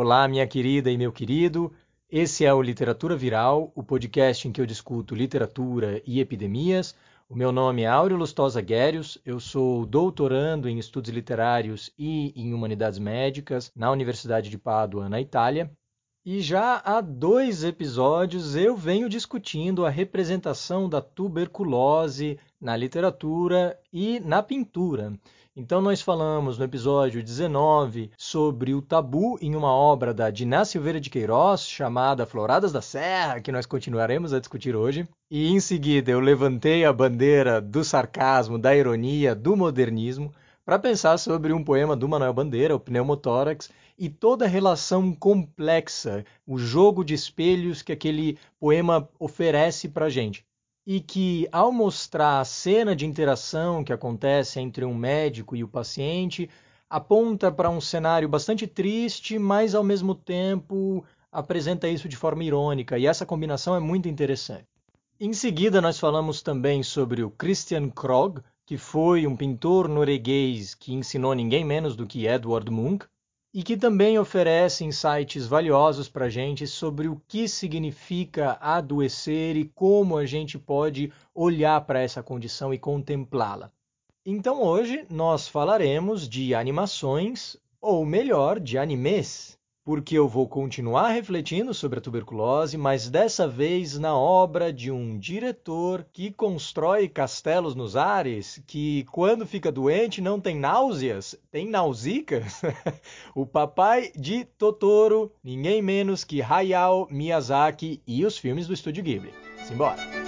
Olá, minha querida e meu querido. Esse é o Literatura Viral, o podcast em que eu discuto literatura e epidemias. O meu nome é Áureo Lustosa Guérios, eu sou doutorando em estudos literários e em humanidades médicas na Universidade de Pádua, na Itália. E já há dois episódios eu venho discutindo a representação da tuberculose na literatura e na pintura. Então, nós falamos no episódio 19 sobre o tabu em uma obra da Diná Silveira de Queiroz, chamada Floradas da Serra, que nós continuaremos a discutir hoje. E em seguida, eu levantei a bandeira do sarcasmo, da ironia, do modernismo, para pensar sobre um poema do Manuel Bandeira, o Pneumotórax, e toda a relação complexa, o jogo de espelhos que aquele poema oferece para a gente e que, ao mostrar a cena de interação que acontece entre um médico e o paciente, aponta para um cenário bastante triste, mas ao mesmo tempo apresenta isso de forma irônica, e essa combinação é muito interessante. Em seguida, nós falamos também sobre o Christian Krog, que foi um pintor norueguês que ensinou ninguém menos do que Edward Munch, e que também oferece insights valiosos para a gente sobre o que significa adoecer e como a gente pode olhar para essa condição e contemplá-la. Então hoje nós falaremos de animações, ou melhor, de animes porque eu vou continuar refletindo sobre a tuberculose, mas dessa vez na obra de um diretor que constrói castelos nos ares, que quando fica doente não tem náuseas, tem nausicas. o papai de Totoro, ninguém menos que Hayao Miyazaki e os filmes do estúdio Ghibli. Simbora!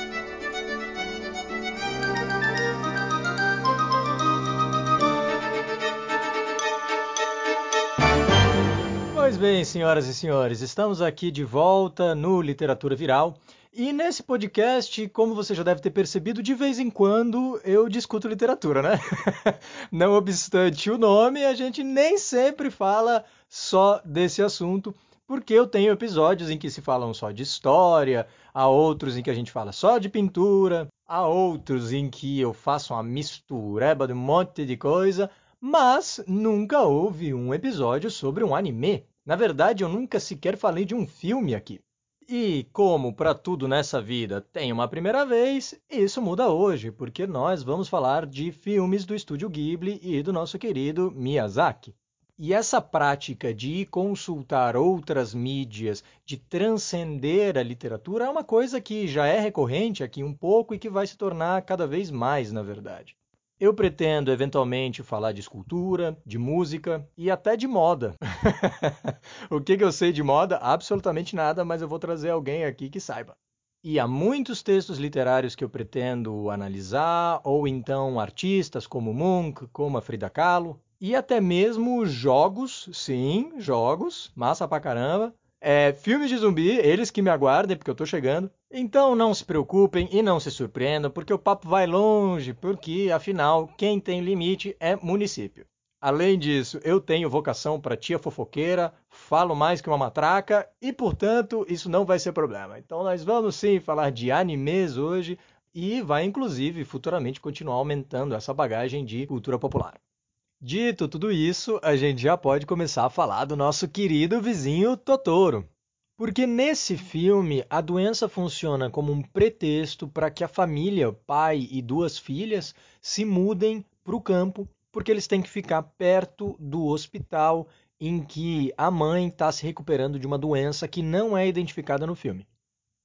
Pois bem, senhoras e senhores, estamos aqui de volta no Literatura Viral. E nesse podcast, como você já deve ter percebido, de vez em quando eu discuto literatura, né? Não obstante o nome, a gente nem sempre fala só desse assunto, porque eu tenho episódios em que se falam só de história, há outros em que a gente fala só de pintura, há outros em que eu faço uma mistureba de um monte de coisa, mas nunca houve um episódio sobre um anime. Na verdade, eu nunca sequer falei de um filme aqui. E como para tudo nessa vida tem uma primeira vez, isso muda hoje, porque nós vamos falar de filmes do estúdio Ghibli e do nosso querido Miyazaki. E essa prática de consultar outras mídias, de transcender a literatura, é uma coisa que já é recorrente aqui um pouco e que vai se tornar cada vez mais, na verdade. Eu pretendo eventualmente falar de escultura, de música e até de moda. o que, que eu sei de moda? Absolutamente nada, mas eu vou trazer alguém aqui que saiba. E há muitos textos literários que eu pretendo analisar, ou então artistas como Munch, como a Frida Kahlo, e até mesmo jogos, sim, jogos, massa pra caramba, é, filmes de zumbi, eles que me aguardem, porque eu tô chegando. Então não se preocupem e não se surpreendam, porque o papo vai longe, porque afinal, quem tem limite é município. Além disso, eu tenho vocação para tia fofoqueira, falo mais que uma matraca e, portanto, isso não vai ser problema. Então nós vamos sim falar de animes hoje e vai inclusive futuramente continuar aumentando essa bagagem de cultura popular. Dito tudo isso, a gente já pode começar a falar do nosso querido vizinho Totoro. Porque nesse filme a doença funciona como um pretexto para que a família, pai e duas filhas, se mudem para o campo, porque eles têm que ficar perto do hospital em que a mãe está se recuperando de uma doença que não é identificada no filme.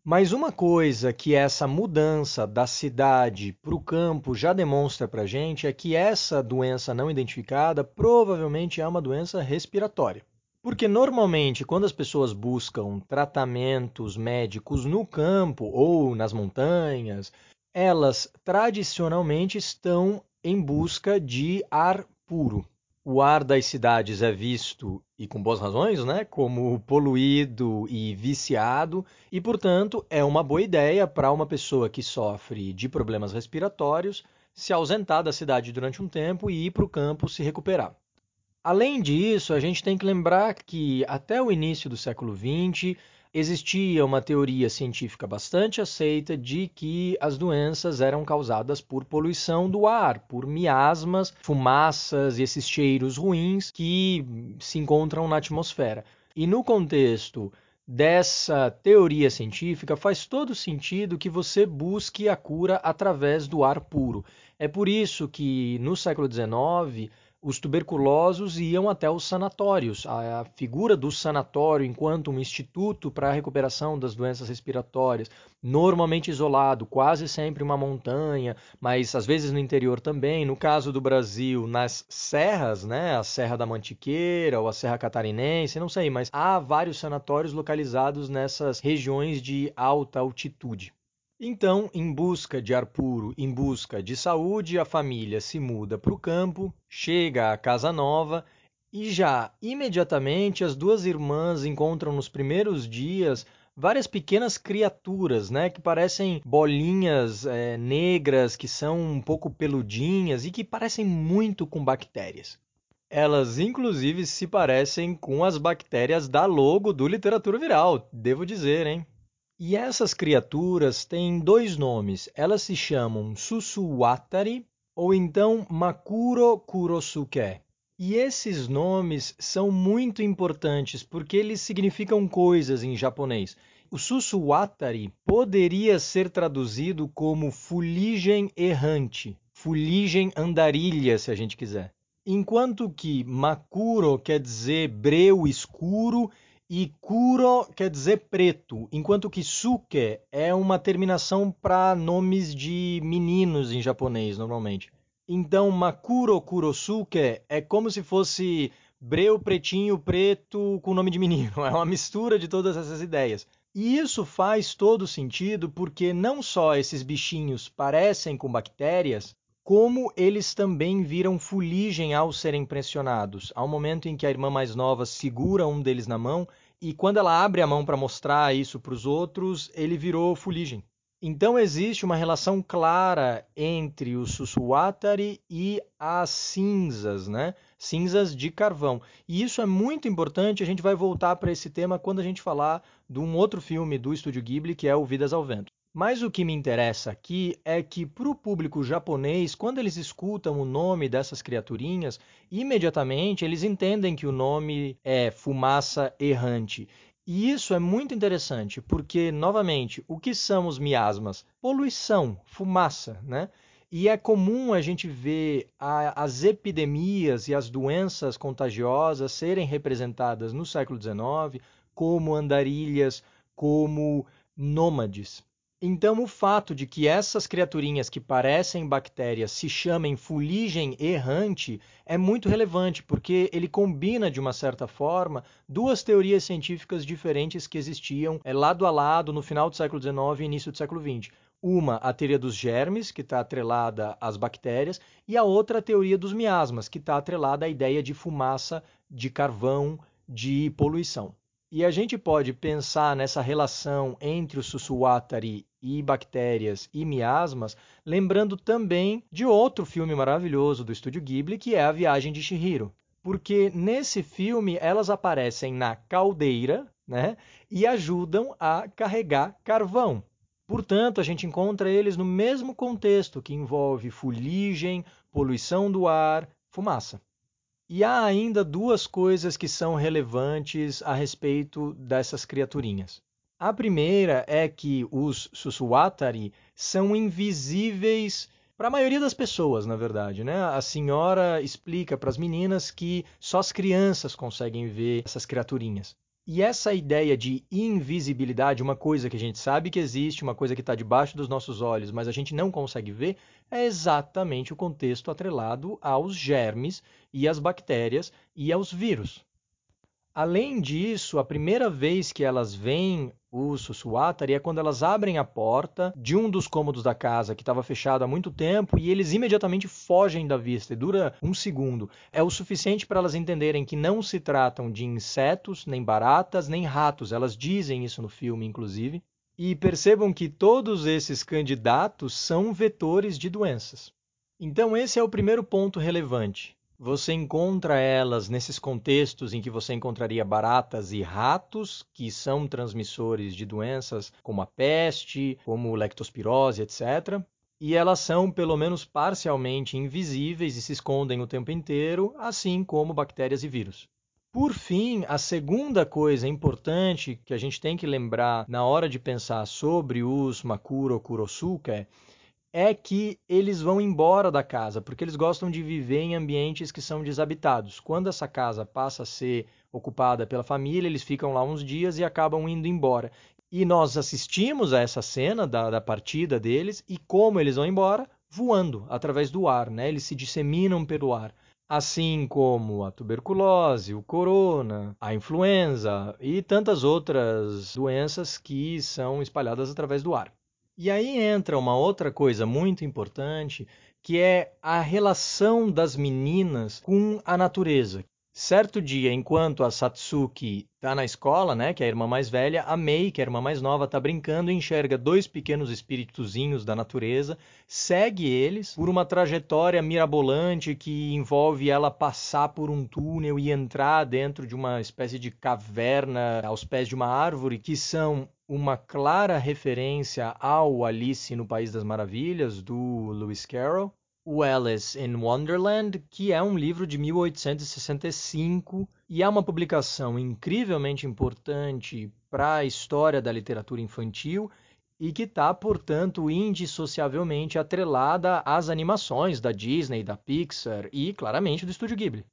Mas uma coisa que essa mudança da cidade para o campo já demonstra para gente é que essa doença não identificada provavelmente é uma doença respiratória. Porque normalmente, quando as pessoas buscam tratamentos médicos no campo ou nas montanhas, elas tradicionalmente estão em busca de ar puro o ar das cidades é visto, e com boas razões, né, como poluído e viciado, e, portanto, é uma boa ideia para uma pessoa que sofre de problemas respiratórios se ausentar da cidade durante um tempo e ir para o campo se recuperar. Além disso, a gente tem que lembrar que até o início do século XX existia uma teoria científica bastante aceita de que as doenças eram causadas por poluição do ar, por miasmas, fumaças e esses cheiros ruins que se encontram na atmosfera. E no contexto dessa teoria científica, faz todo sentido que você busque a cura através do ar puro. É por isso que no século XIX os tuberculosos iam até os sanatórios. A, figura do sanatório enquanto um instituto para a recuperação das doenças respiratórias, normalmente isolado, quase sempre uma montanha, mas às vezes no interior também. No caso do Brasil, nas serras, né, a Serra da Mantiqueira ou a Serra Catarinense, não sei, mas há vários sanatórios localizados nessas regiões de alta altitude. Então, em busca de ar puro, em busca de saúde, a família se muda para o campo, chega à casa nova e já imediatamente as duas irmãs encontram nos primeiros dias várias pequenas criaturas, né, que parecem bolinhas é, negras, que são um pouco peludinhas e que parecem muito com bactérias. Elas, inclusive, se parecem com as bactérias da logo do Literatura Viral, devo dizer, hein? E essas criaturas têm dois nomes. Elas se chamam Susuwatari ou então Makuro Kurosuke. E esses nomes são muito importantes porque eles significam coisas em japonês. O Susuwatari poderia ser traduzido como fuligem errante, fuligem andarilha, se a gente quiser. Enquanto que Makuro quer dizer breu escuro e kuro quer dizer preto, enquanto que suke é uma terminação para nomes de meninos em japonês, normalmente. Então, makuro kurosuke é como se fosse breu, pretinho, preto com nome de menino. É uma mistura de todas essas ideias. E isso faz todo sentido porque não só esses bichinhos parecem com bactérias, como eles também viram fuligem ao serem pressionados. Há um momento em que a irmã mais nova segura um deles na mão e quando ela abre a mão para mostrar isso para os outros, ele virou fuligem. Então existe uma relação clara entre o Sussuatari e as cinzas, né? Cinzas de carvão. E isso é muito importante, a gente vai voltar para esse tema quando a gente falar de um outro filme do Estúdio Ghibli, que é o Vidas ao Vento. Mas o que me interessa aqui é que para o público japonês, quando eles escutam o nome dessas criaturinhas, imediatamente eles entendem que o nome é fumaça errante. E isso é muito interessante, porque, novamente, o que são os miasmas? Poluição, fumaça, né? E é comum a gente ver a, as epidemias e as doenças contagiosas serem representadas no século XIX como andarilhas, como nômades. Então, o fato de que essas criaturinhas que parecem bactérias se chamem fuligem errante é muito relevante, porque ele combina, de uma certa forma, duas teorias científicas diferentes que existiam é, lado a lado no final do século XIX e início do século XX. Uma, a teoria dos germes, que está atrelada às bactérias, e a outra, a teoria dos miasmas, que está atrelada à ideia de fumaça, de carvão, de poluição. E a gente pode pensar nessa relação entre o Sussuatari e bactérias e miasmas, lembrando também de outro filme maravilhoso do estúdio Ghibli, que é A Viagem de Chihiro. Porque nesse filme elas aparecem na caldeira né, e ajudam a carregar carvão. Portanto, a gente encontra eles no mesmo contexto que envolve fuligem, poluição do ar, fumaça. E há ainda duas coisas que são relevantes a respeito dessas criaturinhas. A primeira é que os Sussuatari são invisíveis para a maioria das pessoas, na verdade. Né? A senhora explica para as meninas que só as crianças conseguem ver essas criaturinhas. E essa ideia de invisibilidade, uma coisa que a gente sabe que existe, uma coisa que está debaixo dos nossos olhos, mas a gente não consegue ver, é exatamente o contexto atrelado aos germes e às bactérias e aos vírus. Além disso, a primeira vez que elas veem o Sussuatari é quando elas abrem a porta de um dos cômodos da casa que estava fechado há muito tempo e eles imediatamente fogem da vista e dura um segundo. É o suficiente para elas entenderem que não se tratam de insetos, nem baratas, nem ratos. Elas dizem isso no filme, inclusive. E percebam que todos esses candidatos são vetores de doenças. Então, esse é o primeiro ponto relevante. Você encontra elas nesses contextos em que você encontraria baratas e ratos, que são transmissores de doenças como a peste, como lectospirose, etc. E elas são, pelo menos parcialmente, invisíveis e se escondem o tempo inteiro, assim como bactérias e vírus. Por fim, a segunda coisa importante que a gente tem que lembrar na hora de pensar sobre os Makuro Kurosuke é que eles vão embora da casa, porque eles gostam de viver em ambientes que são desabitados. Quando essa casa passa a ser ocupada pela família, eles ficam lá uns dias e acabam indo embora. E nós assistimos a essa cena da, da partida deles e como eles vão embora? Voando através do ar, né? Eles se disseminam pelo ar assim como a tuberculose, o corona, a influenza e tantas outras doenças que são espalhadas através do ar. E aí entra uma outra coisa muito importante, que é a relação das meninas com a natureza. Certo dia, enquanto a Satsuki está na escola, né, que é a irmã mais velha, a Mei, que é a irmã mais nova, está brincando e enxerga dois pequenos espíritozinhos da natureza, segue eles por uma trajetória mirabolante que envolve ela passar por um túnel e entrar dentro de uma espécie de caverna aos pés de uma árvore, que são uma clara referência ao Alice no País das Maravilhas, do Lewis Carroll o Alice in Wonderland, que é um livro de 1865 e é uma publicação incrivelmente importante para a história da literatura infantil e que está, portanto, indissociavelmente atrelada às animações da Disney, da Pixar e, claramente, do Estúdio Ghibli.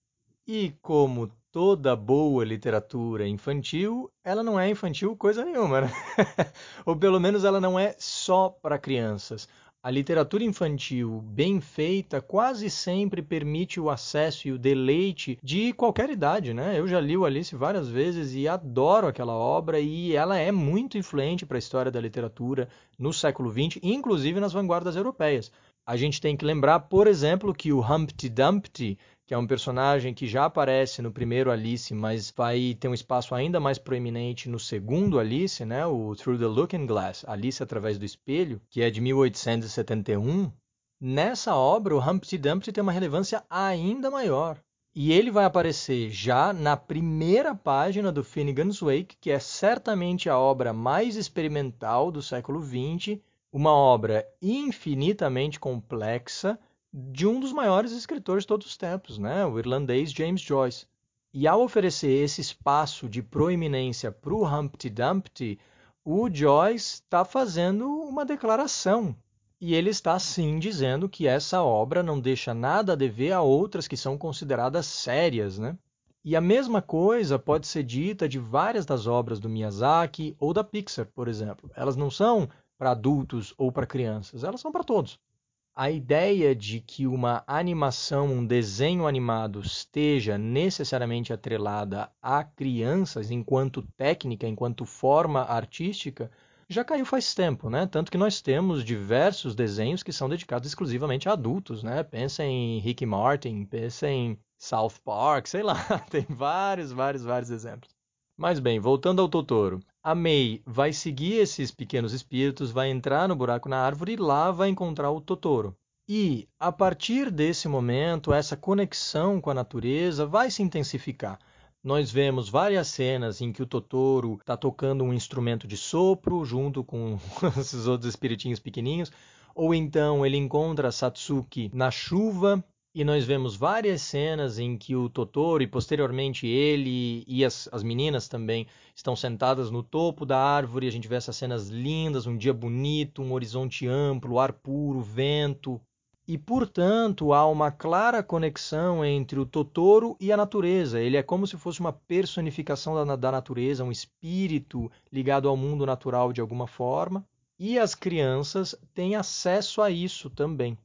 E como toda boa literatura infantil, ela não é infantil coisa nenhuma, né? Ou pelo menos ela não é só para crianças. A literatura infantil bem feita quase sempre permite o acesso e o deleite de qualquer idade, né? Eu já li o Alice várias vezes e adoro aquela obra e ela é muito influente para a história da literatura no século XX, inclusive nas vanguardas europeias. A gente tem que lembrar, por exemplo, que o Humpty Dumpty que é um personagem que já aparece no primeiro Alice, mas vai ter um espaço ainda mais proeminente no segundo Alice, né, o Through the Looking Glass, Alice através do espelho, que é de 1871. Nessa obra, o Humpty Dumpty tem uma relevância ainda maior. E ele vai aparecer já na primeira página do Finnegan's Wake, que é certamente a obra mais experimental do século XX, uma obra infinitamente complexa de um dos maiores escritores de todos os tempos, né? o irlandês James Joyce. E ao oferecer esse espaço de proeminência para o Humpty Dumpty, o Joyce está fazendo uma declaração. E ele está sim dizendo que essa obra não deixa nada a dever a outras que são consideradas sérias. Né? E a mesma coisa pode ser dita de várias das obras do Miyazaki ou da Pixar, por exemplo. Elas não são para adultos ou para crianças, elas são para todos a ideia de que uma animação, um desenho animado esteja necessariamente atrelada a crianças enquanto técnica, enquanto forma artística, já caiu faz tempo, né? Tanto que nós temos diversos desenhos que são dedicados exclusivamente a adultos, né? Pensa em Rick Martin, pensa em South Park, sei lá, tem vários, vários, vários exemplos. Mas bem, voltando ao Totoro. A Mei vai seguir esses pequenos espíritos, vai entrar no buraco na árvore e lá vai encontrar o Totoro. E, a partir desse momento, essa conexão com a natureza vai se intensificar. Nós vemos várias cenas em que o Totoro está tocando um instrumento de sopro junto com esses outros espiritinhos pequeninhos, ou então ele encontra Satsuki na chuva e nós vemos várias cenas em que o Totoro e posteriormente ele e as, as meninas também estão sentadas no topo da árvore. A gente vê essas cenas lindas, um dia bonito, um horizonte amplo, ar puro, vento. E, portanto, há uma clara conexão entre o Totoro e a natureza. Ele é como se fosse uma personificação da, da natureza, um espírito ligado ao mundo natural de alguma forma. E as crianças têm acesso a isso também.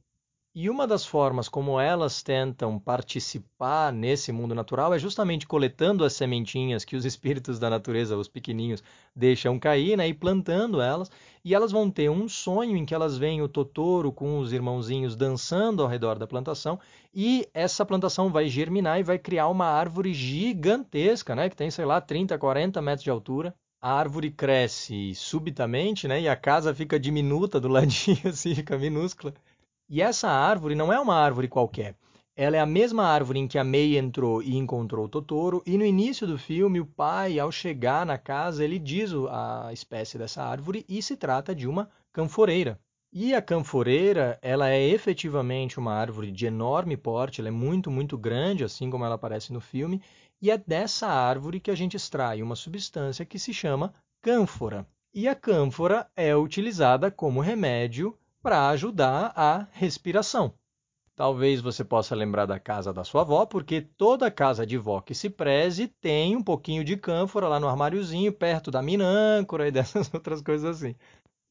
E uma das formas como elas tentam participar nesse mundo natural é justamente coletando as sementinhas que os espíritos da natureza, os pequeninhos, deixam cair, né, e plantando elas. E elas vão ter um sonho em que elas veem o Totoro com os irmãozinhos dançando ao redor da plantação, e essa plantação vai germinar e vai criar uma árvore gigantesca, né, que tem, sei lá, 30, 40 metros de altura a árvore cresce subitamente, né? E a casa fica diminuta do ladinho, assim, fica minúscula. E essa árvore não é uma árvore qualquer. Ela é a mesma árvore em que a Mei entrou e encontrou o Totoro, e no início do filme, o pai, ao chegar na casa, ele diz a espécie dessa árvore e se trata de uma canforeira. E a canforeira, ela é efetivamente uma árvore de enorme porte, ela é muito, muito grande, assim como ela aparece no filme, E é dessa árvore que a gente extrai uma substância que se chama cânfora. E a cânfora é utilizada como remédio para ajudar a respiração. Talvez você possa lembrar da casa da sua avó, porque toda casa de vó que se preze tem um pouquinho de cânfora lá no armáriozinho, perto da minâncora e dessas outras coisas assim.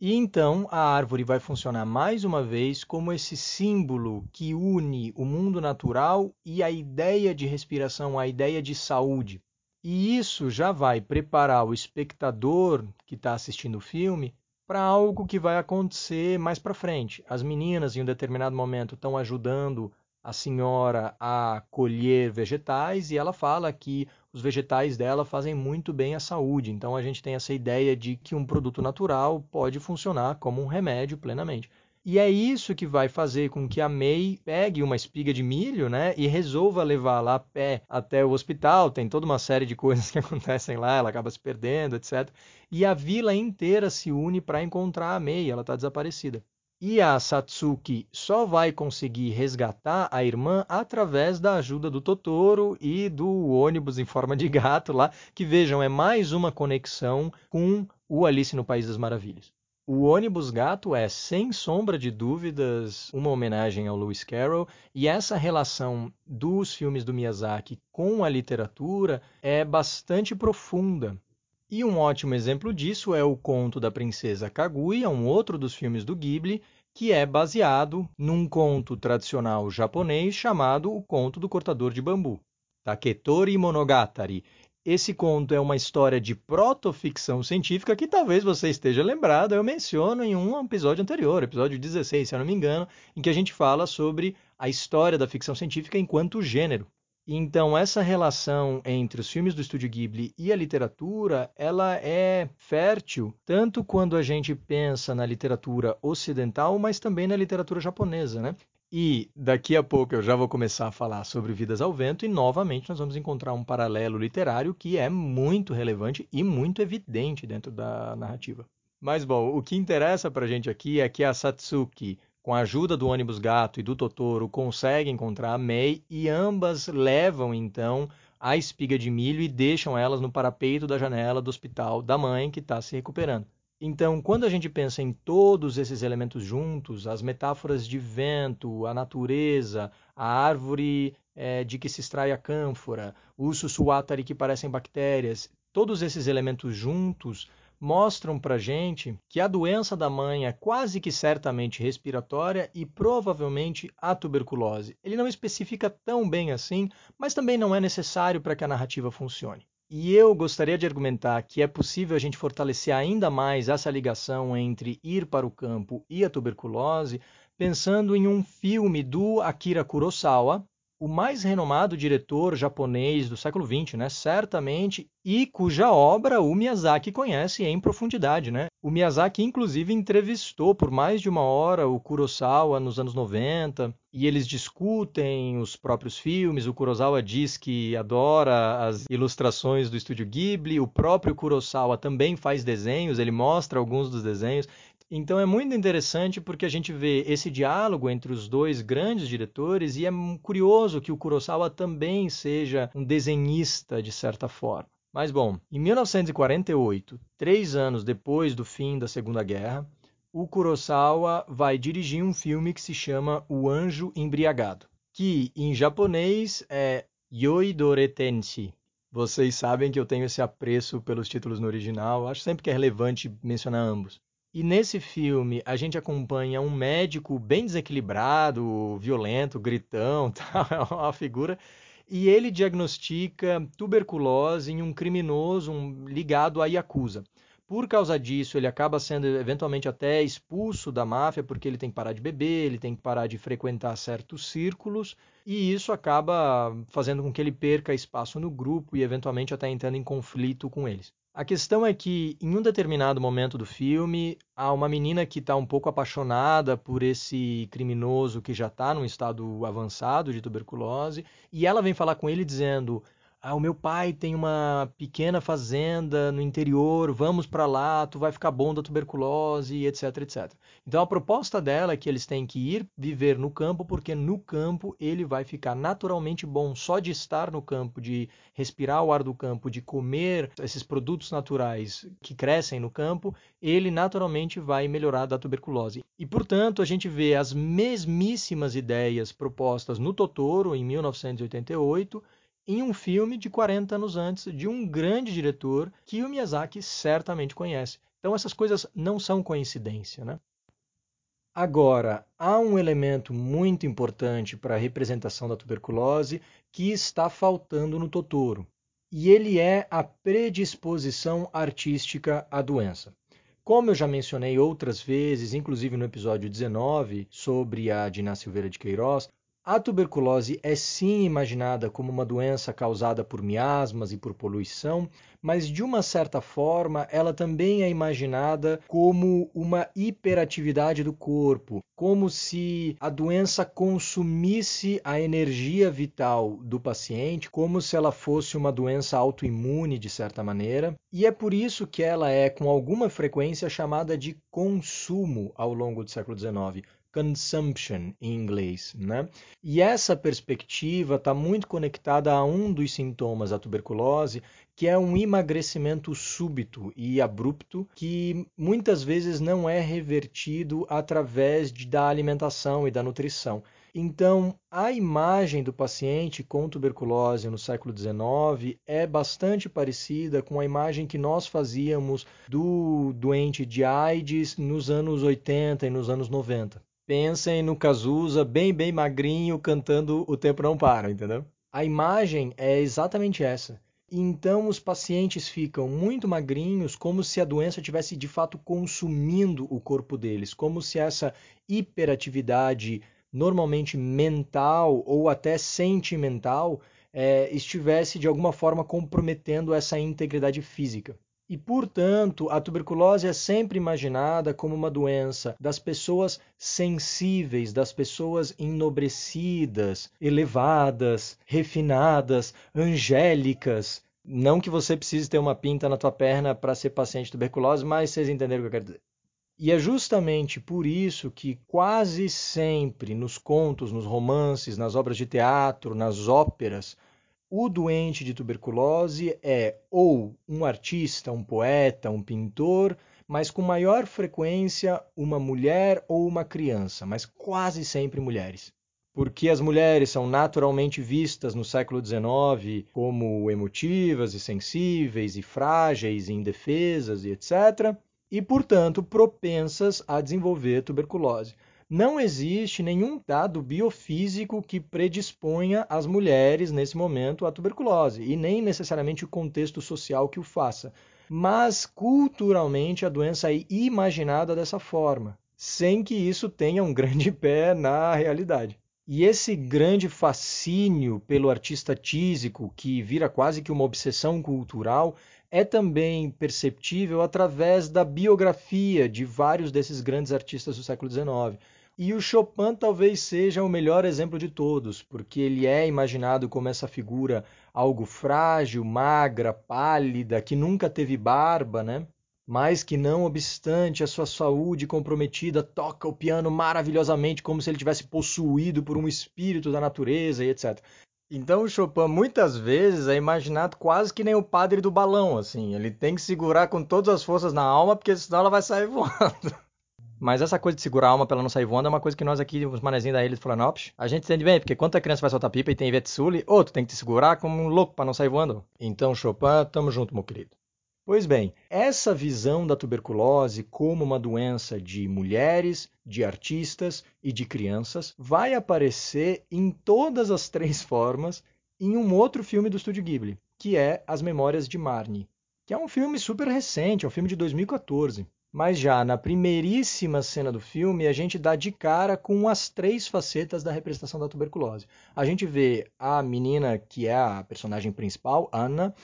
E então a árvore vai funcionar mais uma vez como esse símbolo que une o mundo natural e a ideia de respiração, a ideia de saúde. E isso já vai preparar o espectador que está assistindo o filme para algo que vai acontecer mais para frente. As meninas, em um determinado momento, estão ajudando a senhora a colher vegetais e ela fala que os vegetais dela fazem muito bem à saúde. Então a gente tem essa ideia de que um produto natural pode funcionar como um remédio plenamente. E é isso que vai fazer com que a May pegue uma espiga de milho, né, e resolva levar lá a pé até o hospital. Tem toda uma série de coisas que acontecem lá, ela acaba se perdendo, etc. E a vila inteira se une para encontrar a May, ela está desaparecida. E a Satsuki só vai conseguir resgatar a irmã através da ajuda do Totoro e do ônibus em forma de gato lá, que vejam, é mais uma conexão com o Alice no País das Maravilhas. O ônibus gato é, sem sombra de dúvidas, uma homenagem ao Lewis Carroll, e essa relação dos filmes do Miyazaki com a literatura é bastante profunda. E um ótimo exemplo disso é o Conto da Princesa Kaguya, um outro dos filmes do Ghibli, que é baseado num conto tradicional japonês chamado O Conto do Cortador de Bambu. Taketori Monogatari esse conto é uma história de protoficção científica que talvez você esteja lembrado, eu menciono em um episódio anterior, episódio 16, se eu não me engano, em que a gente fala sobre a história da ficção científica enquanto gênero. Então, essa relação entre os filmes do Estúdio Ghibli e a literatura, ela é fértil tanto quando a gente pensa na literatura ocidental, mas também na literatura japonesa, né? E daqui a pouco eu já vou começar a falar sobre Vidas ao Vento e novamente nós vamos encontrar um paralelo literário que é muito relevante e muito evidente dentro da narrativa. Mas bom, o que interessa para a gente aqui é que a Satsuki, com a ajuda do ônibus gato e do Totoro, consegue encontrar a Mei e ambas levam então a espiga de milho e deixam elas no parapeito da janela do hospital da mãe que está se recuperando. Então, quando a gente pensa em todos esses elementos juntos, as metáforas de vento, a natureza, a árvore é, de que se extrai a cânfora, o sussuátari que parecem bactérias, todos esses elementos juntos mostram para gente que a doença da mãe é quase que certamente respiratória e provavelmente a tuberculose. Ele não especifica tão bem assim, mas também não é necessário para que a narrativa funcione. E eu gostaria de argumentar que é possível a gente fortalecer ainda mais essa ligação entre ir para o campo e a tuberculose, pensando em um filme do Akira Kurosawa, o mais renomado diretor japonês do século XX, né? Certamente, e cuja obra o Miyazaki conhece em profundidade, né? O Miyazaki, inclusive, entrevistou por mais de uma hora o Kurosawa nos anos 90, e eles discutem os próprios filmes. O Kurosawa diz que adora as ilustrações do estúdio Ghibli, o próprio Kurosawa também faz desenhos, ele mostra alguns dos desenhos. Então é muito interessante porque a gente vê esse diálogo entre os dois grandes diretores e é curioso que o Kurosawa também seja um desenhista de certa forma. Mas bom, em 1948, três anos depois do fim da Segunda Guerra, o Kurosawa vai dirigir um filme que se chama O Anjo Embriagado, que em japonês é Yoidore Tenshi. Vocês sabem que eu tenho esse apreço pelos títulos no original, acho sempre que é relevante mencionar ambos. E nesse filme a gente acompanha um médico bem desequilibrado, violento, gritão, tal, é uma figura, e ele diagnostica tuberculose em um criminoso um, ligado à Yakuza. Por causa disso, ele acaba sendo eventualmente até expulso da máfia, porque ele tem que parar de beber, ele tem que parar de frequentar certos círculos, e isso acaba fazendo com que ele perca espaço no grupo e eventualmente até entrando em conflito com eles. A questão é que, em um determinado momento do filme, há uma menina que está um pouco apaixonada por esse criminoso que já está num estado avançado de tuberculose, e ela vem falar com ele dizendo: ah, o meu pai tem uma pequena fazenda no interior, vamos para lá, tu vai ficar bom da tuberculose, etc, etc. Então a proposta dela é que eles têm que ir viver no campo, porque no campo ele vai ficar naturalmente bom só de estar no campo, de respirar o ar do campo, de comer esses produtos naturais que crescem no campo, ele naturalmente vai melhorar da tuberculose. E portanto, a gente vê as mesmíssimas ideias propostas no Totoro em 1988 em um filme de 40 anos antes de um grande diretor que o Miyazaki certamente conhece. Então essas coisas não são coincidência, né? Agora, há um elemento muito importante para a representação da tuberculose que está faltando no Totoro, e ele é a predisposição artística à doença. Como eu já mencionei outras vezes, inclusive no episódio 19 sobre a Dina Silveira de Queiroz, a tuberculose é sim imaginada como uma doença causada por miasmas e por poluição, mas de uma certa forma ela também é imaginada como uma hiperatividade do corpo, como se a doença consumisse a energia vital do paciente, como se ela fosse uma doença autoimune de certa maneira, e é por isso que ela é com alguma frequência chamada de consumo ao longo do século XIX consumption em inglês, né? E essa perspectiva está muito conectada a um dos sintomas da tuberculose, que é um emagrecimento súbito e abrupto, que muitas vezes não é revertido através de, da alimentação e da nutrição. Então, a imagem do paciente com tuberculose no século XIX é bastante parecida com a imagem que nós fazíamos do doente de AIDS nos anos 80 e nos anos 90 pensem no Cazuza bem, bem magrinho cantando O Tempo Não Para, entendeu? A imagem é exatamente essa. Então os pacientes ficam muito magrinhos, como se a doença tivesse de fato consumindo o corpo deles, como se essa hiperatividade, normalmente mental ou até sentimental, é, estivesse de alguma forma comprometendo essa integridade física. E, portanto, a tuberculose é sempre imaginada como uma doença das pessoas sensíveis, das pessoas enobrecidas, elevadas, refinadas, angélicas. Não que você precise ter uma pinta na tua perna para ser paciente de tuberculose, mas vocês entenderam o que eu quero dizer. E é justamente por isso que quase sempre nos contos, nos romances, nas obras de teatro, nas óperas, o doente de tuberculose é ou um artista, um poeta, um pintor, mas com maior frequência uma mulher ou uma criança, mas quase sempre mulheres. Porque as mulheres são naturalmente vistas no século XIX como emotivas e sensíveis e frágeis e indefesas e etc. E, portanto, propensas a desenvolver tuberculose não existe nenhum dado biofísico que predisponha as mulheres nesse momento à tuberculose, e nem necessariamente o contexto social que o faça. Mas culturalmente a doença é imaginada dessa forma, sem que isso tenha um grande pé na realidade. E esse grande fascínio pelo artista tísico, que vira quase que uma obsessão cultural, é também perceptível através da biografia de vários desses grandes artistas do século XIX. E o Chopin talvez seja o melhor exemplo de todos, porque ele é imaginado como essa figura algo frágil, magra, pálida, que nunca teve barba, né? Mas que não obstante a sua saúde comprometida, toca o piano maravilhosamente como se ele tivesse possuído por um espírito da natureza e etc. Então o Chopin muitas vezes é imaginado quase que nem o padre do balão, assim. Ele tem que segurar com todas as forças na alma, porque senão ela vai sair voando. Mas essa coisa de segurar a alma pra ela não sair voando é uma coisa que nós aqui, os manezinhos da ilha de Florianópolis, a gente entende bem, porque quando a criança vai soltar pipa e tem Vetsuli, ou tu tem que te segurar como um louco para não sair voando. Então, Chopin, tamo junto, meu querido. Pois bem, essa visão da tuberculose como uma doença de mulheres, de artistas e de crianças vai aparecer em todas as três formas em um outro filme do estúdio Ghibli, que é As Memórias de Marnie, que é um filme super recente, é um filme de 2014. Mas já na primeiríssima cena do filme, a gente dá de cara com as três facetas da representação da tuberculose. A gente vê a menina que é a personagem principal, Anna,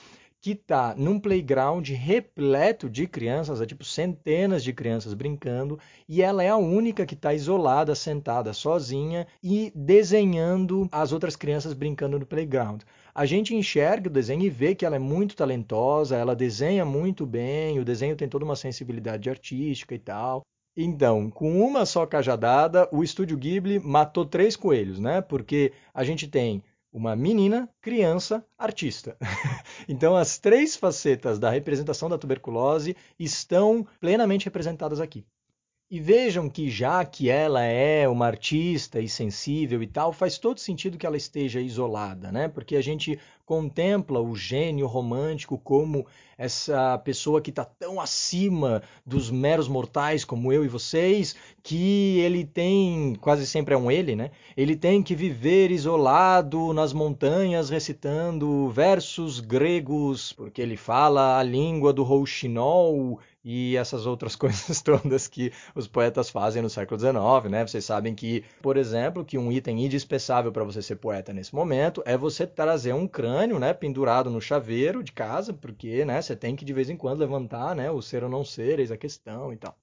que está num playground repleto de crianças, é tipo centenas de crianças brincando, e ela é a única que está isolada, sentada sozinha e desenhando as outras crianças brincando no playground. A gente enxerga o desenho e vê que ela é muito talentosa, ela desenha muito bem, o desenho tem toda uma sensibilidade artística e tal. Então, com uma só cajadada, o estúdio Ghibli matou três coelhos, né? Porque a gente tem uma menina, criança, artista. então, as três facetas da representação da tuberculose estão plenamente representadas aqui. E vejam que já que ela é uma artista e sensível e tal, faz todo sentido que ela esteja isolada, né? Porque a gente contempla o gênio romântico como essa pessoa que está tão acima dos meros mortais como eu e vocês, que ele tem, quase sempre é um ele, né? Ele tem que viver isolado nas montanhas recitando versos gregos, porque ele fala a língua do rouxinol e essas outras coisas todas que os poetas fazem no século XIX, né? Vocês sabem que, por exemplo, que um item indispensável para você ser poeta nesse momento é você trazer um crânio, né, pendurado no chaveiro de casa, porque, né, você tem que de vez em quando levantar, né, o ser ou não ser, eis a questão e tal.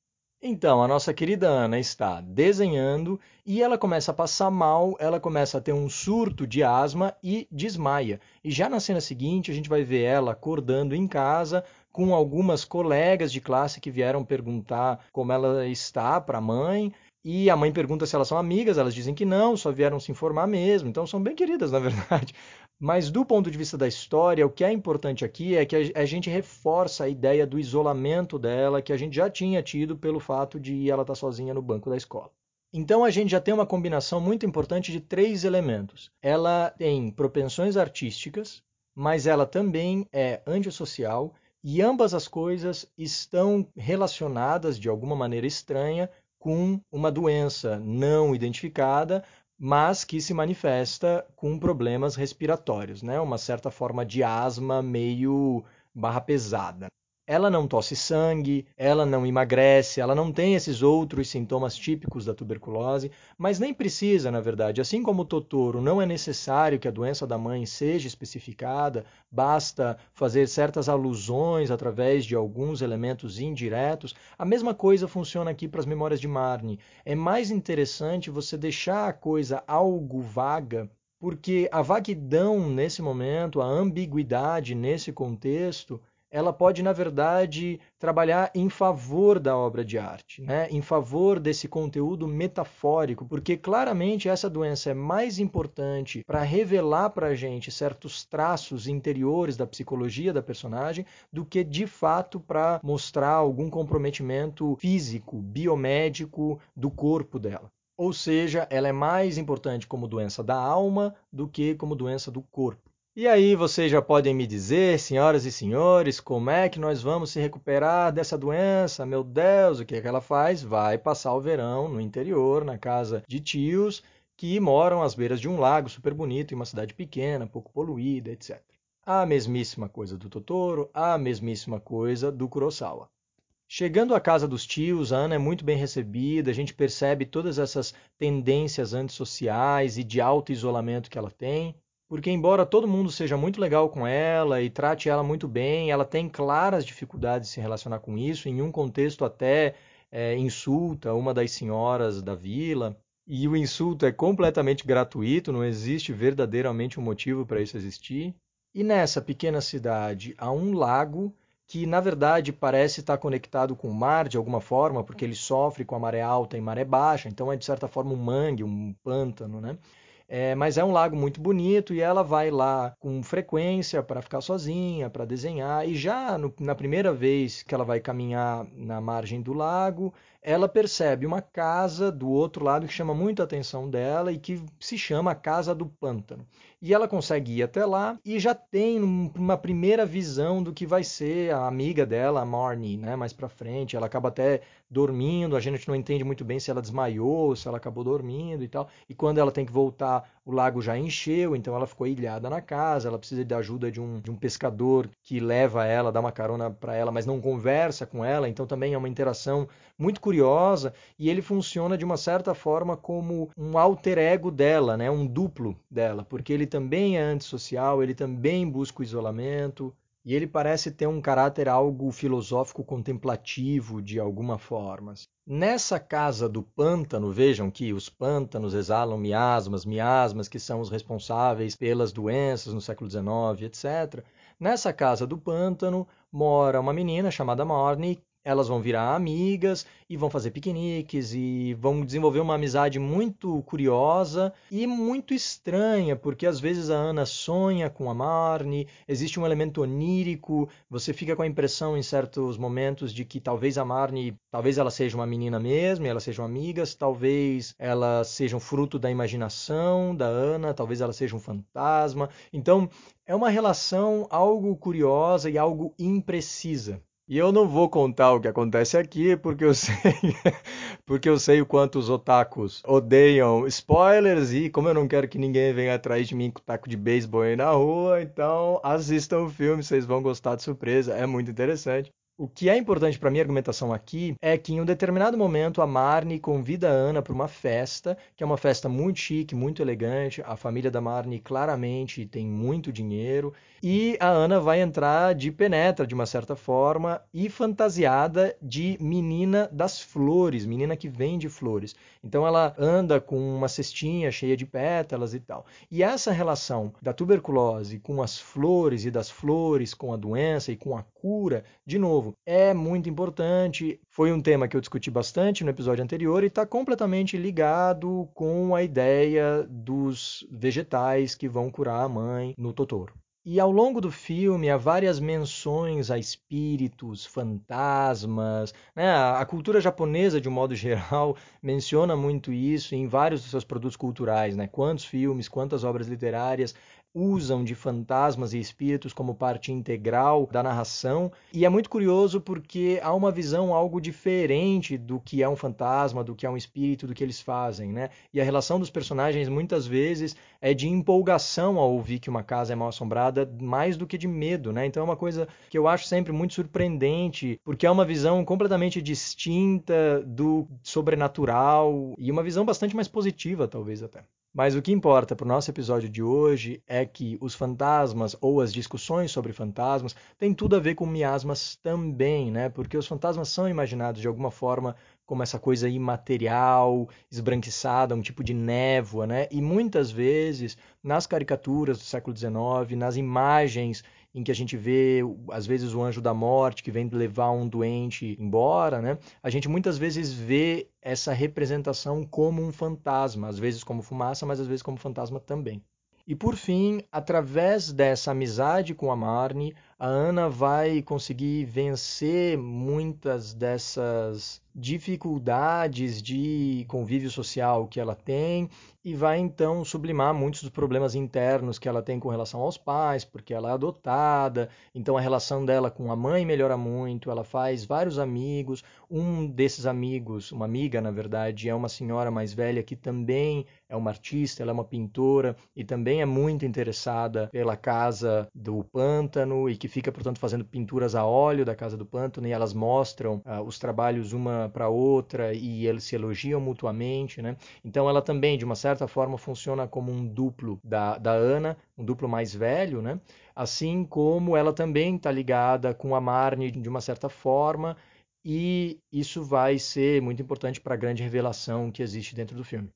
Então, a nossa querida Ana está desenhando e ela começa a passar mal, ela começa a ter um surto de asma e desmaia. E já na cena seguinte, a gente vai ver ela acordando em casa, com algumas colegas de classe que vieram perguntar como ela está para a mãe. E a mãe pergunta se elas são amigas, elas dizem que não, só vieram se informar mesmo. Então são bem queridas, na verdade. Mas do ponto de vista da história, o que é importante aqui é que a gente reforça a ideia do isolamento dela, que a gente já tinha tido pelo fato de ela estar sozinha no banco da escola. Então a gente já tem uma combinação muito importante de três elementos. Ela tem propensões artísticas, mas ela também é antissocial e ambas as coisas estão relacionadas de alguma maneira estranha com uma doença não identificada, mas que se manifesta com problemas respiratórios, né? Uma certa forma de asma meio barra pesada ela não tosse sangue, ela não emagrece, ela não tem esses outros sintomas típicos da tuberculose, mas nem precisa, na verdade. Assim como o Totoro, não é necessário que a doença da mãe seja especificada, basta fazer certas alusões através de alguns elementos indiretos. A mesma coisa funciona aqui para as memórias de Marne. É mais interessante você deixar a coisa algo vaga porque a vaguidão nesse momento, a ambiguidade nesse contexto, ela pode, na verdade, trabalhar em favor da obra de arte, né? em favor desse conteúdo metafórico, porque claramente essa doença é mais importante para revelar para a gente certos traços interiores da psicologia da personagem do que de fato para mostrar algum comprometimento físico, biomédico do corpo dela. Ou seja, ela é mais importante como doença da alma do que como doença do corpo. E aí vocês já podem me dizer, senhoras e senhores, como é que nós vamos se recuperar dessa doença? Meu Deus, o que, é que ela faz? Vai passar o verão no interior, na casa de tios que moram às beiras de um lago super bonito, em uma cidade pequena, pouco poluída, etc. A mesmíssima coisa do Totoro, a mesmíssima coisa do Kurosawa. Chegando à casa dos tios, a Ana é muito bem recebida, a gente percebe todas essas tendências antissociais e de alto isolamento que ela tem porque embora todo mundo seja muito legal com ela e trate ela muito bem, ela tem claras dificuldades de se relacionar com isso, em um contexto até é, insulta uma das senhoras da vila, e o insulto é completamente gratuito, não existe verdadeiramente um motivo para isso existir. E nessa pequena cidade há um lago que na verdade parece estar conectado com o mar de alguma forma, porque ele sofre com a maré alta e maré baixa, então é de certa forma um mangue, um pântano, né? É, mas é um lago muito bonito e ela vai lá com frequência para ficar sozinha, para desenhar. E já no, na primeira vez que ela vai caminhar na margem do lago, ela percebe uma casa do outro lado que chama muito a atenção dela e que se chama a Casa do Pântano. E ela consegue ir até lá e já tem uma primeira visão do que vai ser a amiga dela, a Marnie, né? Mais para frente, ela acaba até dormindo, a gente não entende muito bem se ela desmaiou, se ela acabou dormindo e tal. E quando ela tem que voltar, o lago já encheu, então ela ficou ilhada na casa, ela precisa da ajuda de um, de um pescador que leva ela, dá uma carona para ela, mas não conversa com ela, então também é uma interação muito curiosa e ele funciona de uma certa forma como um alter ego dela, né? um duplo dela, porque ele também é antissocial, ele também busca o isolamento. e ele parece ter um caráter algo filosófico contemplativo de alguma forma. Nessa casa do pântano, vejam que os pântanos exalam miasmas, miasmas que são os responsáveis pelas doenças no século XIX, etc. Nessa casa do pântano mora uma menina chamada Marnie elas vão virar amigas e vão fazer piqueniques e vão desenvolver uma amizade muito curiosa e muito estranha, porque às vezes a Ana sonha com a Marnie, existe um elemento onírico, você fica com a impressão em certos momentos de que talvez a Marnie, talvez ela seja uma menina mesmo, elas sejam amigas, talvez ela seja um fruto da imaginação da Ana, talvez ela seja um fantasma. Então, é uma relação algo curiosa e algo imprecisa. E eu não vou contar o que acontece aqui, porque eu sei, porque eu sei o quanto os otakus odeiam spoilers e como eu não quero que ninguém venha atrás de mim com taco de beisebol aí na rua, então assistam o filme, vocês vão gostar de surpresa, é muito interessante. O que é importante para minha argumentação aqui é que em um determinado momento a Marnie convida a Ana para uma festa, que é uma festa muito chique, muito elegante. A família da Marnie claramente tem muito dinheiro e a Ana vai entrar de penetra de uma certa forma e fantasiada de menina das flores, menina que vende flores. Então ela anda com uma cestinha cheia de pétalas e tal. E essa relação da tuberculose com as flores e das flores com a doença e com a cura, de novo, é muito importante. Foi um tema que eu discuti bastante no episódio anterior e está completamente ligado com a ideia dos vegetais que vão curar a mãe no Totoro. E ao longo do filme há várias menções a espíritos, fantasmas. Né? A cultura japonesa, de um modo geral, menciona muito isso em vários dos seus produtos culturais. Né? Quantos filmes, quantas obras literárias usam de fantasmas e espíritos como parte integral da narração. E é muito curioso porque há uma visão algo diferente do que é um fantasma, do que é um espírito, do que eles fazem, né? E a relação dos personagens muitas vezes é de empolgação ao ouvir que uma casa é mal assombrada, mais do que de medo, né? Então é uma coisa que eu acho sempre muito surpreendente, porque é uma visão completamente distinta do sobrenatural e uma visão bastante mais positiva, talvez até. Mas o que importa para o nosso episódio de hoje é que os fantasmas ou as discussões sobre fantasmas têm tudo a ver com miasmas também, né? Porque os fantasmas são imaginados de alguma forma como essa coisa imaterial, esbranquiçada, um tipo de névoa, né? E muitas vezes nas caricaturas do século XIX, nas imagens em que a gente vê, às vezes, o anjo da morte que vem levar um doente embora, né? A gente muitas vezes vê essa representação como um fantasma, às vezes como fumaça, mas às vezes como fantasma também. E por fim, através dessa amizade com a Marnie, a Ana vai conseguir vencer muitas dessas dificuldades de convívio social que ela tem e vai então sublimar muitos dos problemas internos que ela tem com relação aos pais, porque ela é adotada, então a relação dela com a mãe melhora muito, ela faz vários amigos, um desses amigos, uma amiga na verdade, é uma senhora mais velha que também é uma artista, ela é uma pintora e também é muito interessada pela casa do pântano e que fica, portanto, fazendo pinturas a óleo da casa do pântano e elas mostram uh, os trabalhos uma para outra e eles se elogiam mutuamente, né? Então ela também, de uma certa forma, funciona como um duplo da, da Ana, um duplo mais velho, né? Assim como ela também está ligada com a Marnie de uma certa forma e isso vai ser muito importante para a grande revelação que existe dentro do filme.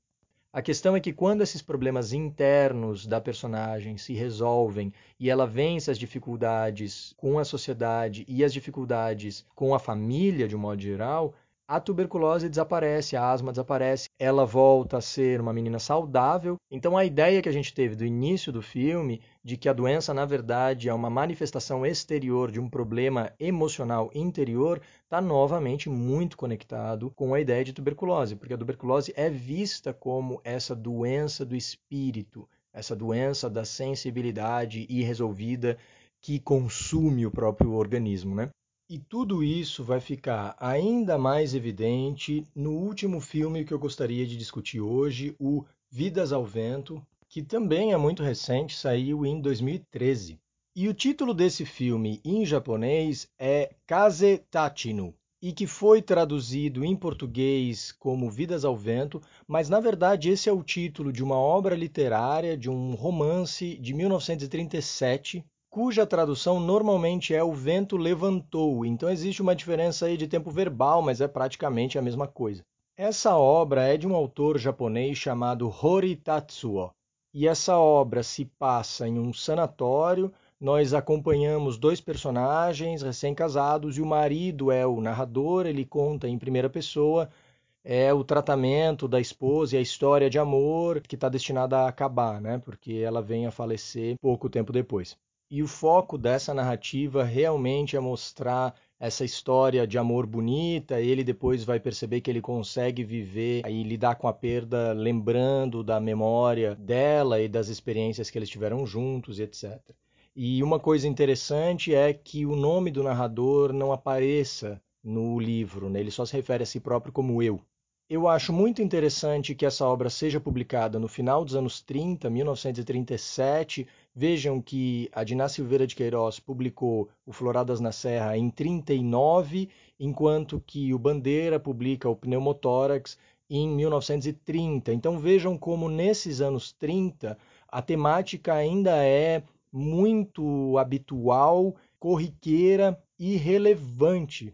A questão é que quando esses problemas internos da personagem se resolvem e ela vence as dificuldades com a sociedade e as dificuldades com a família de um modo geral, a tuberculose desaparece, a asma desaparece, ela volta a ser uma menina saudável. Então a ideia que a gente teve do início do filme de que a doença na verdade é uma manifestação exterior de um problema emocional interior está novamente muito conectado com a ideia de tuberculose, porque a tuberculose é vista como essa doença do espírito, essa doença da sensibilidade irresolvida que consome o próprio organismo, né? E tudo isso vai ficar ainda mais evidente no último filme que eu gostaria de discutir hoje, o Vidas ao Vento, que também é muito recente, saiu em 2013. E o título desse filme em japonês é Kaze Tachino, e que foi traduzido em português como Vidas ao Vento, mas na verdade esse é o título de uma obra literária, de um romance de 1937 cuja tradução normalmente é o vento levantou. Então existe uma diferença aí de tempo verbal, mas é praticamente a mesma coisa. Essa obra é de um autor japonês chamado Hori Tatsuo. E essa obra se passa em um sanatório. Nós acompanhamos dois personagens recém-casados e o marido é o narrador, ele conta em primeira pessoa é o tratamento da esposa e a história de amor que está destinada a acabar, né? Porque ela vem a falecer pouco tempo depois. E o foco dessa narrativa realmente é mostrar essa história de amor bonita, ele depois vai perceber que ele consegue viver e lidar com a perda lembrando da memória dela e das experiências que eles tiveram juntos, etc. E uma coisa interessante é que o nome do narrador não apareça no livro, né? ele só se refere a si próprio como eu. Eu acho muito interessante que essa obra seja publicada no final dos anos 30, 1937. Vejam que a Diná Silveira de Queiroz publicou O Floradas na Serra em 39, enquanto que o Bandeira publica o Pneumotórax em 1930. Então vejam como nesses anos 30 a temática ainda é muito habitual, corriqueira e relevante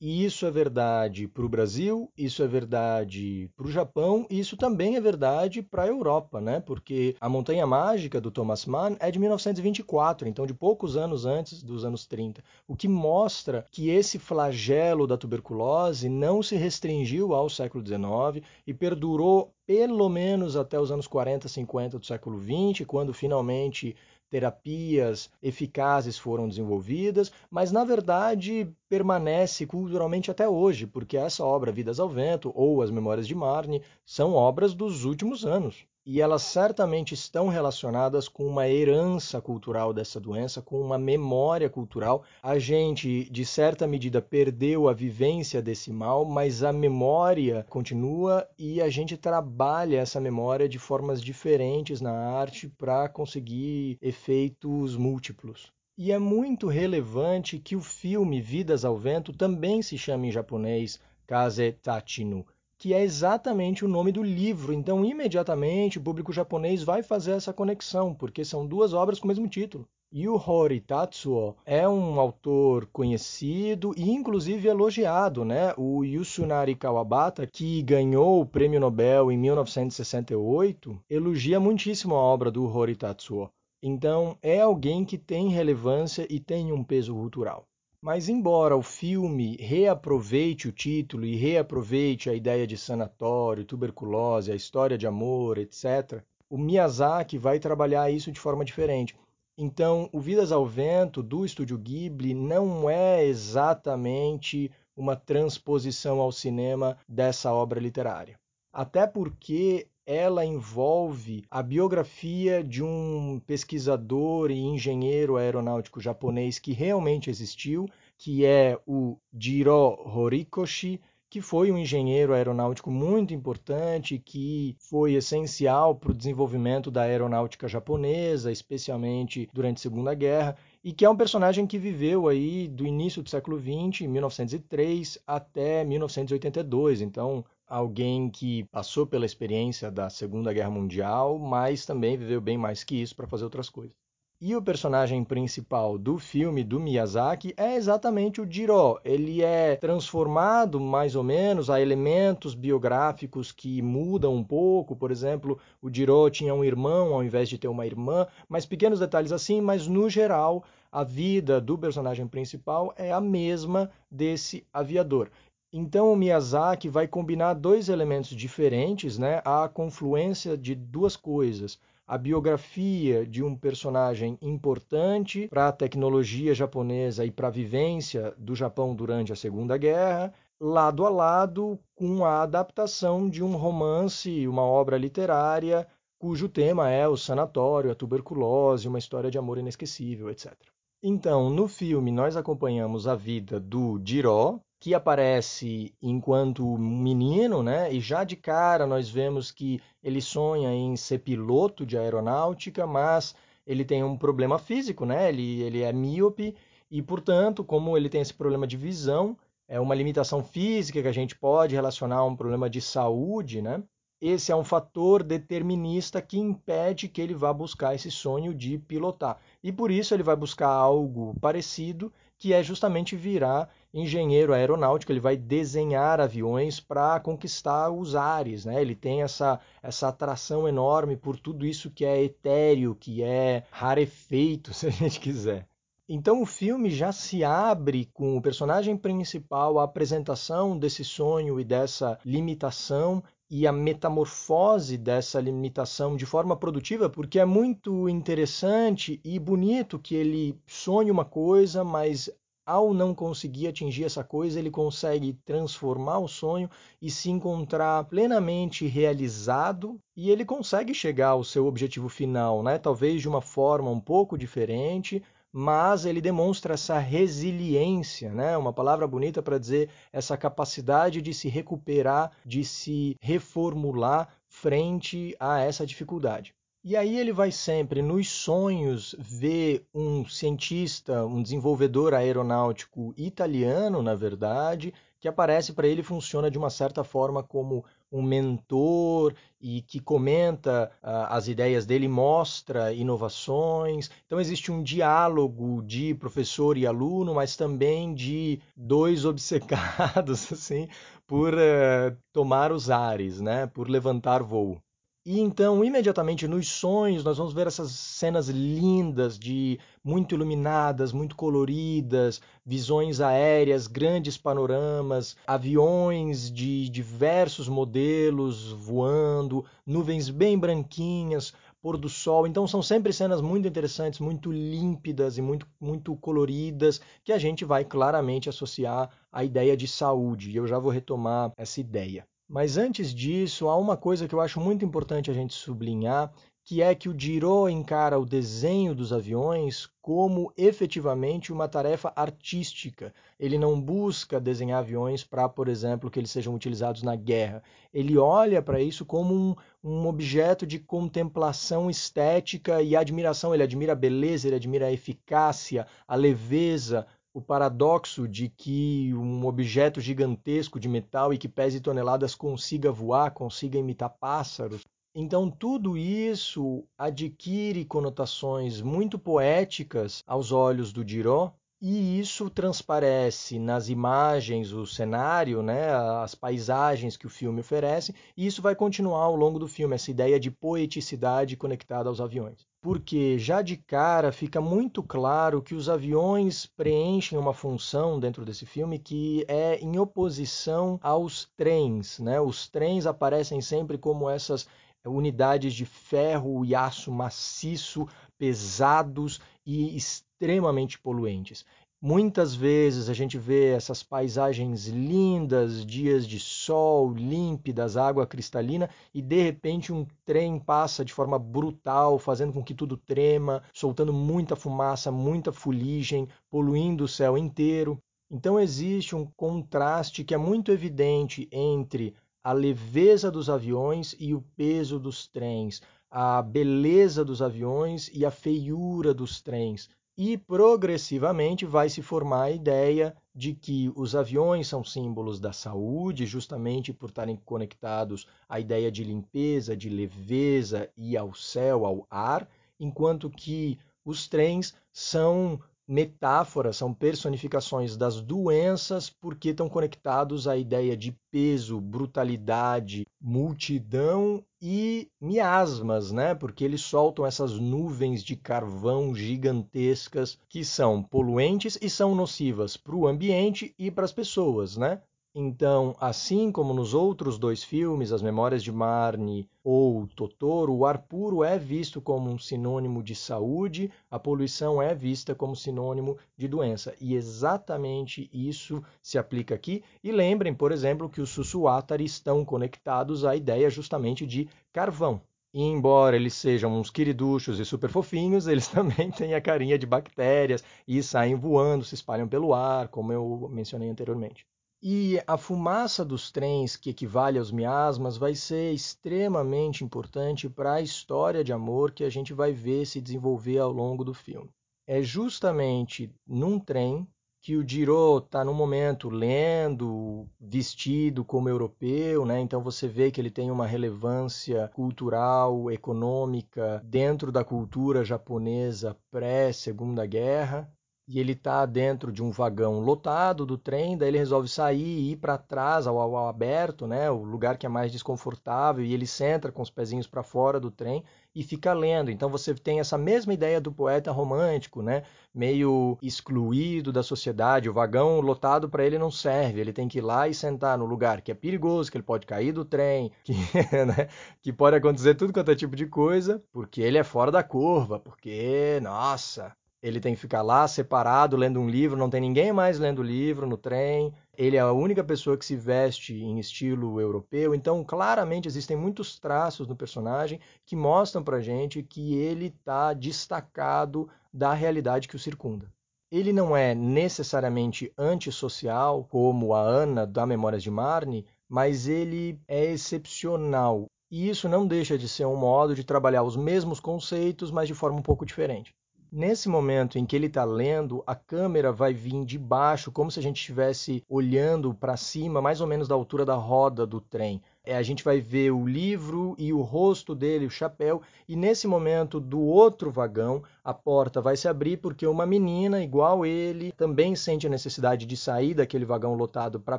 e isso é verdade para o Brasil, isso é verdade para o Japão, e isso também é verdade para a Europa, né? Porque a Montanha Mágica do Thomas Mann é de 1924, então de poucos anos antes dos anos 30, o que mostra que esse flagelo da tuberculose não se restringiu ao século XIX e perdurou pelo menos até os anos 40, 50 do século XX, quando finalmente terapias eficazes foram desenvolvidas, mas na verdade permanece culturalmente até hoje, porque essa obra Vidas ao Vento ou As Memórias de Marne são obras dos últimos anos e elas certamente estão relacionadas com uma herança cultural dessa doença, com uma memória cultural. A gente, de certa medida, perdeu a vivência desse mal, mas a memória continua e a gente trabalha essa memória de formas diferentes na arte para conseguir efeitos múltiplos. E é muito relevante que o filme Vidas ao Vento também se chame em japonês Kaze Tachinu que é exatamente o nome do livro. Então, imediatamente, o público japonês vai fazer essa conexão, porque são duas obras com o mesmo título. E o Hori Tatsuo é um autor conhecido e inclusive elogiado, né? O Yusunari Kawabata, que ganhou o Prêmio Nobel em 1968, elogia muitíssimo a obra do Hori Tatsuo. Então, é alguém que tem relevância e tem um peso cultural. Mas, embora o filme reaproveite o título e reaproveite a ideia de sanatório, tuberculose, a história de amor, etc., o Miyazaki vai trabalhar isso de forma diferente. Então, o Vidas ao Vento do estúdio Ghibli não é exatamente uma transposição ao cinema dessa obra literária. Até porque ela envolve a biografia de um pesquisador e engenheiro aeronáutico japonês que realmente existiu, que é o Jiro Horikoshi, que foi um engenheiro aeronáutico muito importante, que foi essencial para o desenvolvimento da aeronáutica japonesa, especialmente durante a Segunda Guerra, e que é um personagem que viveu aí do início do século XX, 1903, até 1982. Então, alguém que passou pela experiência da Segunda Guerra Mundial, mas também viveu bem mais que isso para fazer outras coisas. E o personagem principal do filme do Miyazaki é exatamente o Jiro. Ele é transformado mais ou menos a elementos biográficos que mudam um pouco. Por exemplo, o Jiro tinha um irmão ao invés de ter uma irmã, mas pequenos detalhes assim, mas no geral a vida do personagem principal é a mesma desse aviador. Então o Miyazaki vai combinar dois elementos diferentes, né? A confluência de duas coisas. A biografia de um personagem importante para a tecnologia japonesa e para a vivência do Japão durante a Segunda Guerra, lado a lado com a adaptação de um romance, uma obra literária, cujo tema é o sanatório, a tuberculose, uma história de amor inesquecível, etc. Então, no filme, nós acompanhamos a vida do Jiro, que aparece enquanto menino, né? E já de cara nós vemos que ele sonha em ser piloto de aeronáutica, mas ele tem um problema físico, né? Ele, ele é míope e, portanto, como ele tem esse problema de visão, é uma limitação física que a gente pode relacionar a um problema de saúde, né? esse é um fator determinista que impede que ele vá buscar esse sonho de pilotar. E por isso ele vai buscar algo parecido, que é justamente virar engenheiro aeronáutico, ele vai desenhar aviões para conquistar os ares, né? Ele tem essa, essa atração enorme por tudo isso que é etéreo, que é rarefeito, se a gente quiser. Então o filme já se abre com o personagem principal, a apresentação desse sonho e dessa limitação e a metamorfose dessa limitação de forma produtiva, porque é muito interessante e bonito que ele sonhe uma coisa, mas ao não conseguir atingir essa coisa, ele consegue transformar o sonho e se encontrar plenamente realizado e ele consegue chegar ao seu objetivo final, né? Talvez de uma forma um pouco diferente, mas ele demonstra essa resiliência, né? Uma palavra bonita para dizer essa capacidade de se recuperar, de se reformular frente a essa dificuldade. E aí ele vai sempre, nos sonhos, ver um cientista, um desenvolvedor aeronáutico italiano, na verdade, que aparece para ele funciona de uma certa forma como um mentor e que comenta uh, as ideias dele, mostra inovações. Então existe um diálogo de professor e aluno, mas também de dois obcecados assim por uh, tomar os ares, né, por levantar voo. E então, imediatamente nos sonhos, nós vamos ver essas cenas lindas, de muito iluminadas, muito coloridas, visões aéreas, grandes panoramas, aviões de diversos modelos voando, nuvens bem branquinhas, pôr do sol. Então são sempre cenas muito interessantes, muito límpidas e muito, muito coloridas, que a gente vai claramente associar à ideia de saúde. E eu já vou retomar essa ideia. Mas antes disso, há uma coisa que eu acho muito importante a gente sublinhar, que é que o Giro encara o desenho dos aviões como efetivamente uma tarefa artística. Ele não busca desenhar aviões para, por exemplo, que eles sejam utilizados na guerra. Ele olha para isso como um, um, objeto de contemplação estética e admiração. Ele admira a beleza, ele admira a eficácia, a leveza, o paradoxo de que um objeto gigantesco de metal e que pese toneladas consiga voar, consiga imitar pássaros. Então, tudo isso adquire conotações muito poéticas aos olhos do Diró, e isso transparece nas imagens, o cenário, né, as paisagens que o filme oferece, e isso vai continuar ao longo do filme, essa ideia de poeticidade conectada aos aviões. Porque já de cara fica muito claro que os aviões preenchem uma função dentro desse filme que é em oposição aos trens. Né? Os trens aparecem sempre como essas unidades de ferro e aço maciço, pesados e extremamente poluentes. Muitas vezes a gente vê essas paisagens lindas, dias de sol, límpidas, água cristalina, e de repente um trem passa de forma brutal, fazendo com que tudo trema, soltando muita fumaça, muita fuligem, poluindo o céu inteiro. Então existe um contraste que é muito evidente entre a leveza dos aviões e o peso dos trens, a beleza dos aviões e a feiura dos trens. E progressivamente vai se formar a ideia de que os aviões são símbolos da saúde, justamente por estarem conectados à ideia de limpeza, de leveza e ao céu, ao ar, enquanto que os trens são metáforas, são personificações das doenças porque estão conectados à ideia de peso, brutalidade, multidão e miasmas, né? Porque eles soltam essas nuvens de carvão gigantescas que são poluentes e são nocivas para o ambiente e para as pessoas, né? Então, assim como nos outros dois filmes, As Memórias de Marnie ou Totoro, o ar puro é visto como um sinônimo de saúde, a poluição é vista como sinônimo de doença. E exatamente isso se aplica aqui. E lembrem, por exemplo, que os Sussuatari estão conectados à ideia justamente de carvão. E embora eles sejam uns queriduchos e super fofinhos, eles também têm a carinha de bactérias e saem voando, se espalham pelo ar, como eu mencionei anteriormente. E a fumaça dos trens, que equivale aos miasmas, vai ser extremamente importante para a história de amor que a gente vai ver se desenvolver ao longo do filme. É justamente num trem que o Giraud está no momento lendo, vestido como europeu, né? Então você vê que ele tem uma relevância cultural, econômica dentro da cultura japonesa pré-Segunda Guerra e ele está dentro de um vagão lotado do trem, daí ele resolve sair e ir para trás, ao, ao, aberto, né, o lugar que é mais desconfortável, e ele senta com os pezinhos para fora do trem e fica lendo. Então você tem essa mesma ideia do poeta romântico, né, meio excluído da sociedade, o vagão lotado para ele não serve, ele tem que ir lá e sentar no lugar que é perigoso, que ele pode cair do trem, que, né, que pode acontecer tudo quanto é tipo de coisa, porque ele é fora da curva, porque, nossa, ele tem que ficar lá separado lendo um livro, não tem ninguém mais lendo livro no trem. Ele é a única pessoa que se veste em estilo europeu, então claramente existem muitos traços no personagem que mostram pra gente que ele está destacado da realidade que o circunda. Ele não é necessariamente antissocial, como a Ana da Memórias de Marne, mas ele é excepcional. E isso não deixa de ser um modo de trabalhar os mesmos conceitos, mas de forma um pouco diferente. Nesse momento em que ele está lendo, a câmera vai vir de baixo, como se a gente estivesse olhando para cima, mais ou menos da altura da roda do trem. É, a gente vai ver o livro e o rosto dele, o chapéu, e nesse momento do outro vagão, a porta vai se abrir porque uma menina igual ele também sente a necessidade de sair daquele vagão lotado para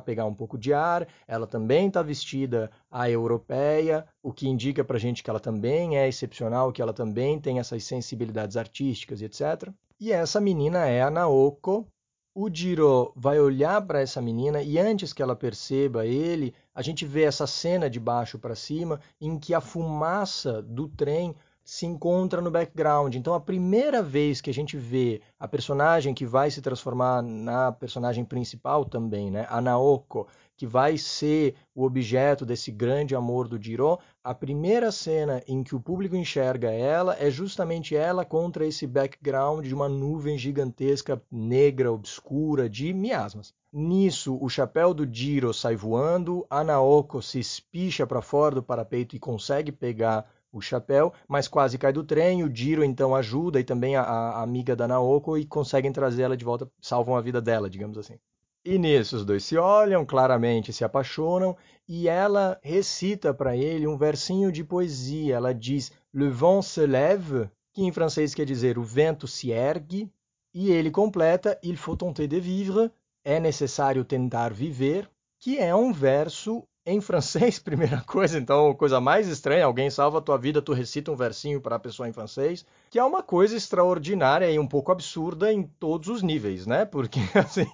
pegar um pouco de ar. Ela também está vestida a europeia, o que indica para a gente que ela também é excepcional, que ela também tem essas sensibilidades artísticas etc. E essa menina é a Naoko, o Jiro vai olhar para essa menina e antes que ela perceba ele, a gente vê essa cena de baixo para cima em que a fumaça do trem se encontra no background. Então, a primeira vez que a gente vê a personagem que vai se transformar na personagem principal também, né, a Naoko, que vai ser o objeto desse grande amor do Jiro, a primeira cena em que o público enxerga ela é justamente ela contra esse background de uma nuvem gigantesca, negra, obscura, de miasmas. Nisso, o chapéu do Jiro sai voando, a Naoko se espicha para fora do parapeito e consegue pegar o chapéu, mas quase cai do trem. O Jiro então ajuda e também a, a amiga da Naoko e conseguem trazer ela de volta, salvam a vida dela, digamos assim. E nisso os dois se olham, claramente se apaixonam, e ela recita para ele um versinho de poesia. Ela diz Le vent se lève, que em francês quer dizer o vento se ergue, e ele completa Il faut tenter de vivre, é necessário tentar viver, que é um verso em francês, primeira coisa, então, coisa mais estranha, alguém salva a tua vida, tu recita um versinho para a pessoa em francês, que é uma coisa extraordinária e um pouco absurda em todos os níveis, né? Porque, assim,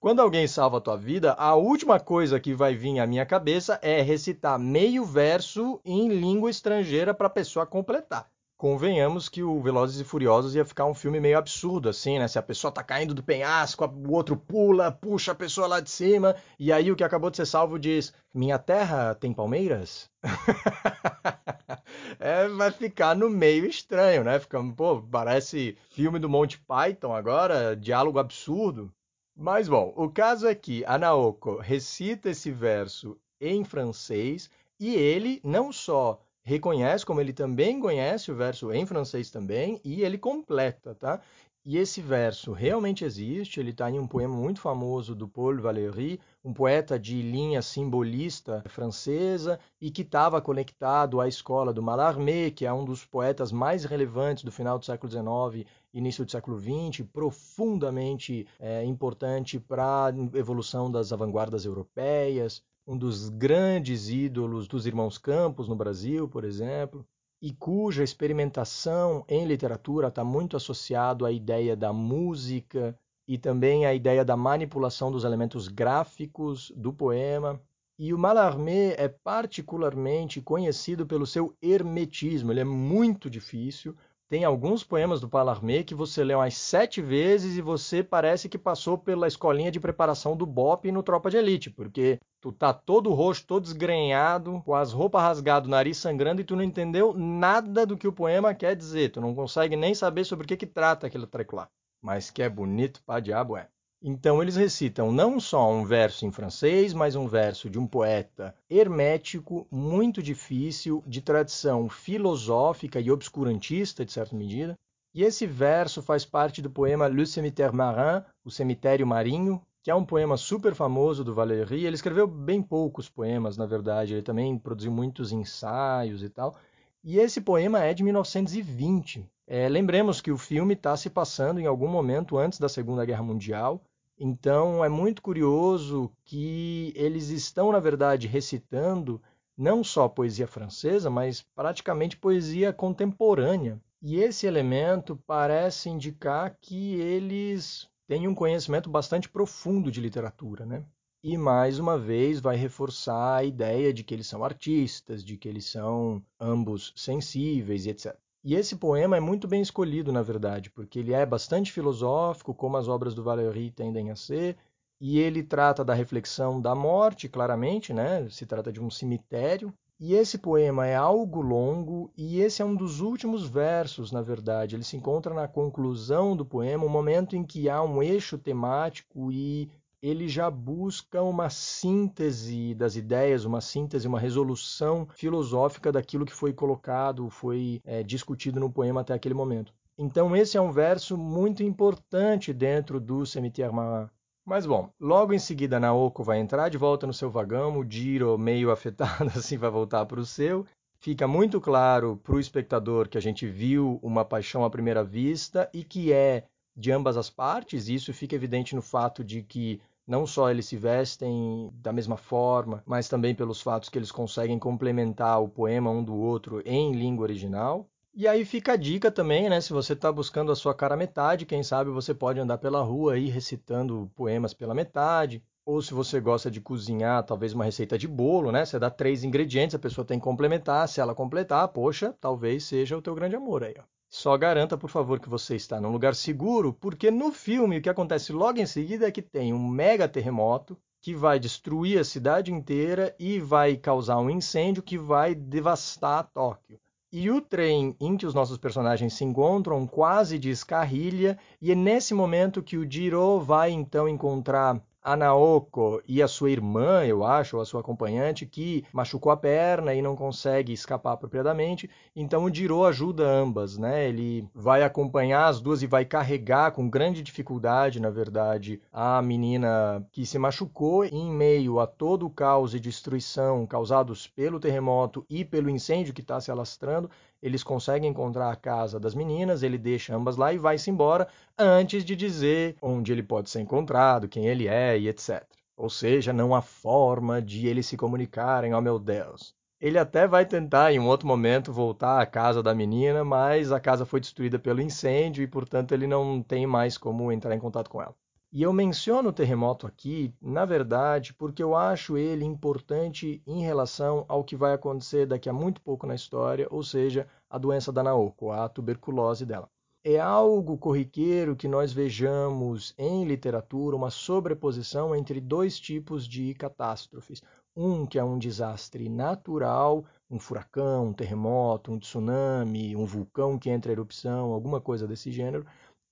quando alguém salva a tua vida, a última coisa que vai vir à minha cabeça é recitar meio verso em língua estrangeira para a pessoa completar convenhamos que o Velozes e Furiosos ia ficar um filme meio absurdo, assim, né? Se a pessoa tá caindo do penhasco, o outro pula, puxa a pessoa lá de cima, e aí o que acabou de ser salvo diz: Minha terra tem palmeiras? é, vai ficar no meio estranho, né? Fica, pô, parece filme do Monty Python agora, diálogo absurdo. Mas bom, o caso é que a Naoko recita esse verso em francês e ele não só reconhece, como ele também conhece o verso em francês também, e ele completa, tá? E esse verso realmente existe, ele está em um poema muito famoso do Paul Valéry, um poeta de linha simbolista francesa e que estava conectado à escola do Mallarmé, que é um dos poetas mais relevantes do final do século XIX início do século XX, profundamente é, importante para a evolução das vanguardas europeias um dos grandes ídolos dos irmãos Campos no Brasil, por exemplo, e cuja experimentação em literatura está muito associado à ideia da música e também à ideia da manipulação dos elementos gráficos do poema. E o Mallarmé é particularmente conhecido pelo seu hermetismo. Ele é muito difícil, tem alguns poemas do Palarmé que você lê umas sete vezes e você parece que passou pela escolinha de preparação do BOP no Tropa de Elite, porque tu tá todo roxo, todo desgrenhado, com as roupas rasgadas, nariz sangrando e tu não entendeu nada do que o poema quer dizer. Tu não consegue nem saber sobre o que, que trata aquele treco lá. Mas que é bonito pra diabo é. Então eles recitam não só um verso em francês, mas um verso de um poeta hermético, muito difícil, de tradição filosófica e obscurantista, de certa medida. E esse verso faz parte do poema Le Cimetière Marin, O Cemitério Marinho, que é um poema super famoso do Valéry. Ele escreveu bem poucos poemas, na verdade. Ele também produziu muitos ensaios e tal. E esse poema é de 1920. É, lembremos que o filme está se passando em algum momento antes da Segunda Guerra Mundial. Então é muito curioso que eles estão, na verdade, recitando não só poesia francesa, mas praticamente poesia contemporânea. E esse elemento parece indicar que eles têm um conhecimento bastante profundo de literatura, né? E mais uma vez vai reforçar a ideia de que eles são artistas, de que eles são ambos sensíveis etc. E esse poema é muito bem escolhido, na verdade, porque ele é bastante filosófico, como as obras do Valéry tendem a ser, e ele trata da reflexão da morte, claramente, né? Se trata de um cemitério. E esse poema é algo longo e esse é um dos últimos versos, na verdade. Ele se encontra na conclusão do poema, um momento em que há um eixo temático e ele já busca uma síntese das ideias, uma síntese, uma resolução filosófica daquilo que foi colocado, foi é, discutido no poema até aquele momento. Então esse é um verso muito importante dentro do Cemitério Marat. Mas bom, logo em seguida Naoko vai entrar de volta no seu vagão, o Jiro meio afetado assim vai voltar para o seu. Fica muito claro para o espectador que a gente viu uma paixão à primeira vista e que é de ambas as partes, isso fica evidente no fato de que não só eles se vestem da mesma forma, mas também pelos fatos que eles conseguem complementar o poema um do outro em língua original. E aí fica a dica também, né? Se você está buscando a sua cara metade, quem sabe você pode andar pela rua aí recitando poemas pela metade. Ou se você gosta de cozinhar, talvez uma receita de bolo, né? Você dá três ingredientes, a pessoa tem que complementar. Se ela completar, poxa, talvez seja o teu grande amor aí, ó. Só garanta, por favor, que você está num lugar seguro, porque no filme o que acontece logo em seguida é que tem um mega terremoto que vai destruir a cidade inteira e vai causar um incêndio que vai devastar Tóquio. E o trem em que os nossos personagens se encontram quase descarrilha, e é nesse momento que o Jiro vai então encontrar a Naoko e a sua irmã, eu acho, ou a sua acompanhante, que machucou a perna e não consegue escapar apropriadamente. Então o Jiro ajuda ambas, né? Ele vai acompanhar as duas e vai carregar com grande dificuldade, na verdade, a menina que se machucou em meio a todo o caos e destruição causados pelo terremoto e pelo incêndio que está se alastrando eles conseguem encontrar a casa das meninas, ele deixa ambas lá e vai-se embora antes de dizer onde ele pode ser encontrado, quem ele é e etc. Ou seja, não há forma de eles se comunicarem, oh meu Deus. Ele até vai tentar em um outro momento voltar à casa da menina, mas a casa foi destruída pelo incêndio e, portanto, ele não tem mais como entrar em contato com ela. E eu menciono o terremoto aqui, na verdade, porque eu acho ele importante em relação ao que vai acontecer daqui a muito pouco na história, ou seja, a doença da Naoko, a tuberculose dela. É algo corriqueiro que nós vejamos em literatura uma sobreposição entre dois tipos de catástrofes. Um que é um desastre natural, um furacão, um terremoto, um tsunami, um vulcão que entra em erupção, alguma coisa desse gênero,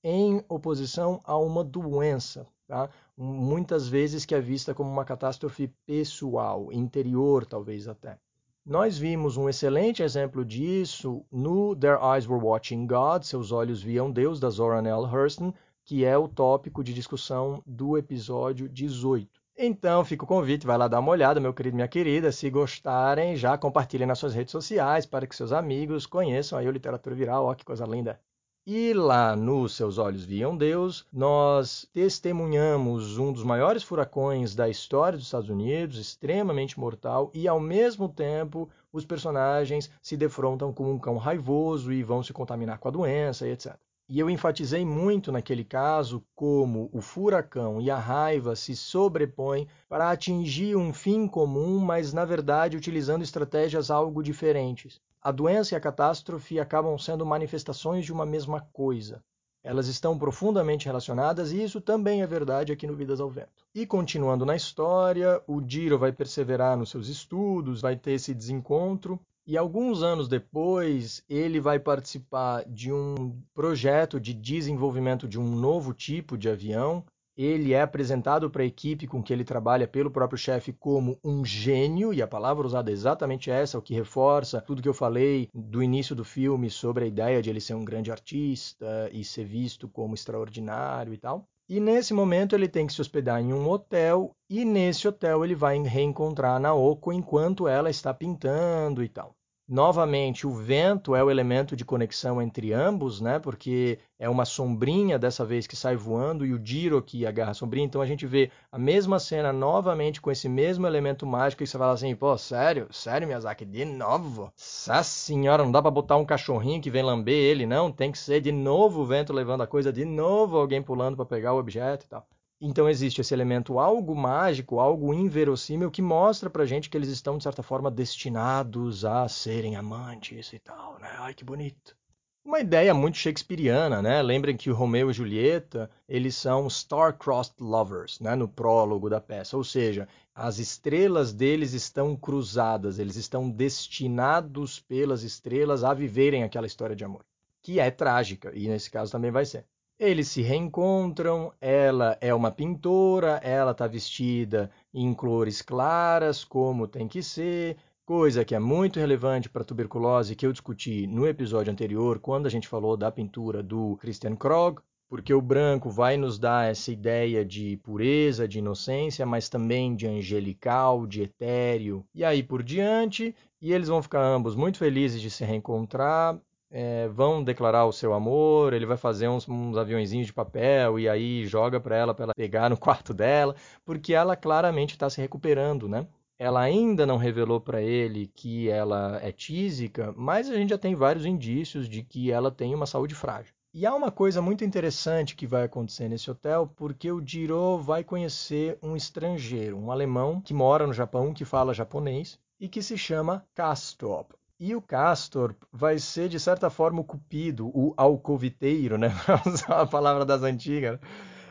em oposição a uma doença, tá? muitas vezes que é vista como uma catástrofe pessoal, interior talvez até. Nós vimos um excelente exemplo disso no Their Eyes Were Watching God, Seus Olhos Viam Deus, da Zora Neale Hurston, que é o tópico de discussão do episódio 18. Então, fica o convite, vai lá dar uma olhada, meu querido, minha querida. Se gostarem, já compartilhem nas suas redes sociais para que seus amigos conheçam aí o Literatura Viral. Ó, que coisa linda! E lá nos Seus Olhos Viam Deus, nós testemunhamos um dos maiores furacões da história dos Estados Unidos, extremamente mortal, e ao mesmo tempo os personagens se defrontam com um cão raivoso e vão se contaminar com a doença etc. E eu enfatizei muito naquele caso como o furacão e a raiva se sobrepõem para atingir um fim comum, mas na verdade utilizando estratégias algo diferentes. A doença e a catástrofe acabam sendo manifestações de uma mesma coisa. Elas estão profundamente relacionadas e isso também é verdade aqui no Vidas ao Vento. E continuando na história, o Diro vai perseverar nos seus estudos, vai ter esse desencontro e alguns anos depois ele vai participar de um projeto de desenvolvimento de um novo tipo de avião ele é apresentado para a equipe com que ele trabalha pelo próprio chefe como um gênio, e a palavra usada é exatamente essa, o que reforça tudo que eu falei do início do filme sobre a ideia de ele ser um grande artista e ser visto como extraordinário e tal. E nesse momento ele tem que se hospedar em um hotel e nesse hotel ele vai reencontrar a Naoko enquanto ela está pintando e tal. Novamente, o vento é o elemento de conexão entre ambos, né? Porque é uma sombrinha dessa vez que sai voando e o Jiro que agarra a sombrinha. Então a gente vê a mesma cena novamente com esse mesmo elemento mágico e você fala assim, pô, sério? Sério, Miyazaki? De novo? Essa senhora, não dá pra botar um cachorrinho que vem lamber ele, não? Tem que ser de novo o vento levando a coisa, de novo alguém pulando para pegar o objeto e tal. Então existe esse elemento algo mágico, algo inverossímil que mostra pra gente que eles estão de certa forma destinados a serem amantes e tal, né? Ai que bonito. Uma ideia muito shakespeariana, né? Lembrem que o Romeu e Julieta, eles são star-crossed lovers, né, no prólogo da peça, ou seja, as estrelas deles estão cruzadas, eles estão destinados pelas estrelas a viverem aquela história de amor, que é trágica, e nesse caso também vai ser. Eles se reencontram, ela é uma pintora, ela está vestida em cores claras, como tem que ser, coisa que é muito relevante para a tuberculose que eu discuti no episódio anterior, quando a gente falou da pintura do Christian Krog, porque o branco vai nos dar essa ideia de pureza, de inocência, mas também de angelical, de etéreo, e aí por diante, e eles vão ficar ambos muito felizes de se reencontrar, é, vão declarar o seu amor, ele vai fazer uns, uns aviãozinhos de papel e aí joga para ela para ela pegar no quarto dela, porque ela claramente está se recuperando, né? Ela ainda não revelou para ele que ela é tísica, mas a gente já tem vários indícios de que ela tem uma saúde frágil. E há uma coisa muito interessante que vai acontecer nesse hotel, porque o Jiro vai conhecer um estrangeiro, um alemão que mora no Japão, que fala japonês e que se chama Kastrop. E o Castor vai ser, de certa forma, o cupido, o alcoviteiro, né? Para usar a palavra das antigas.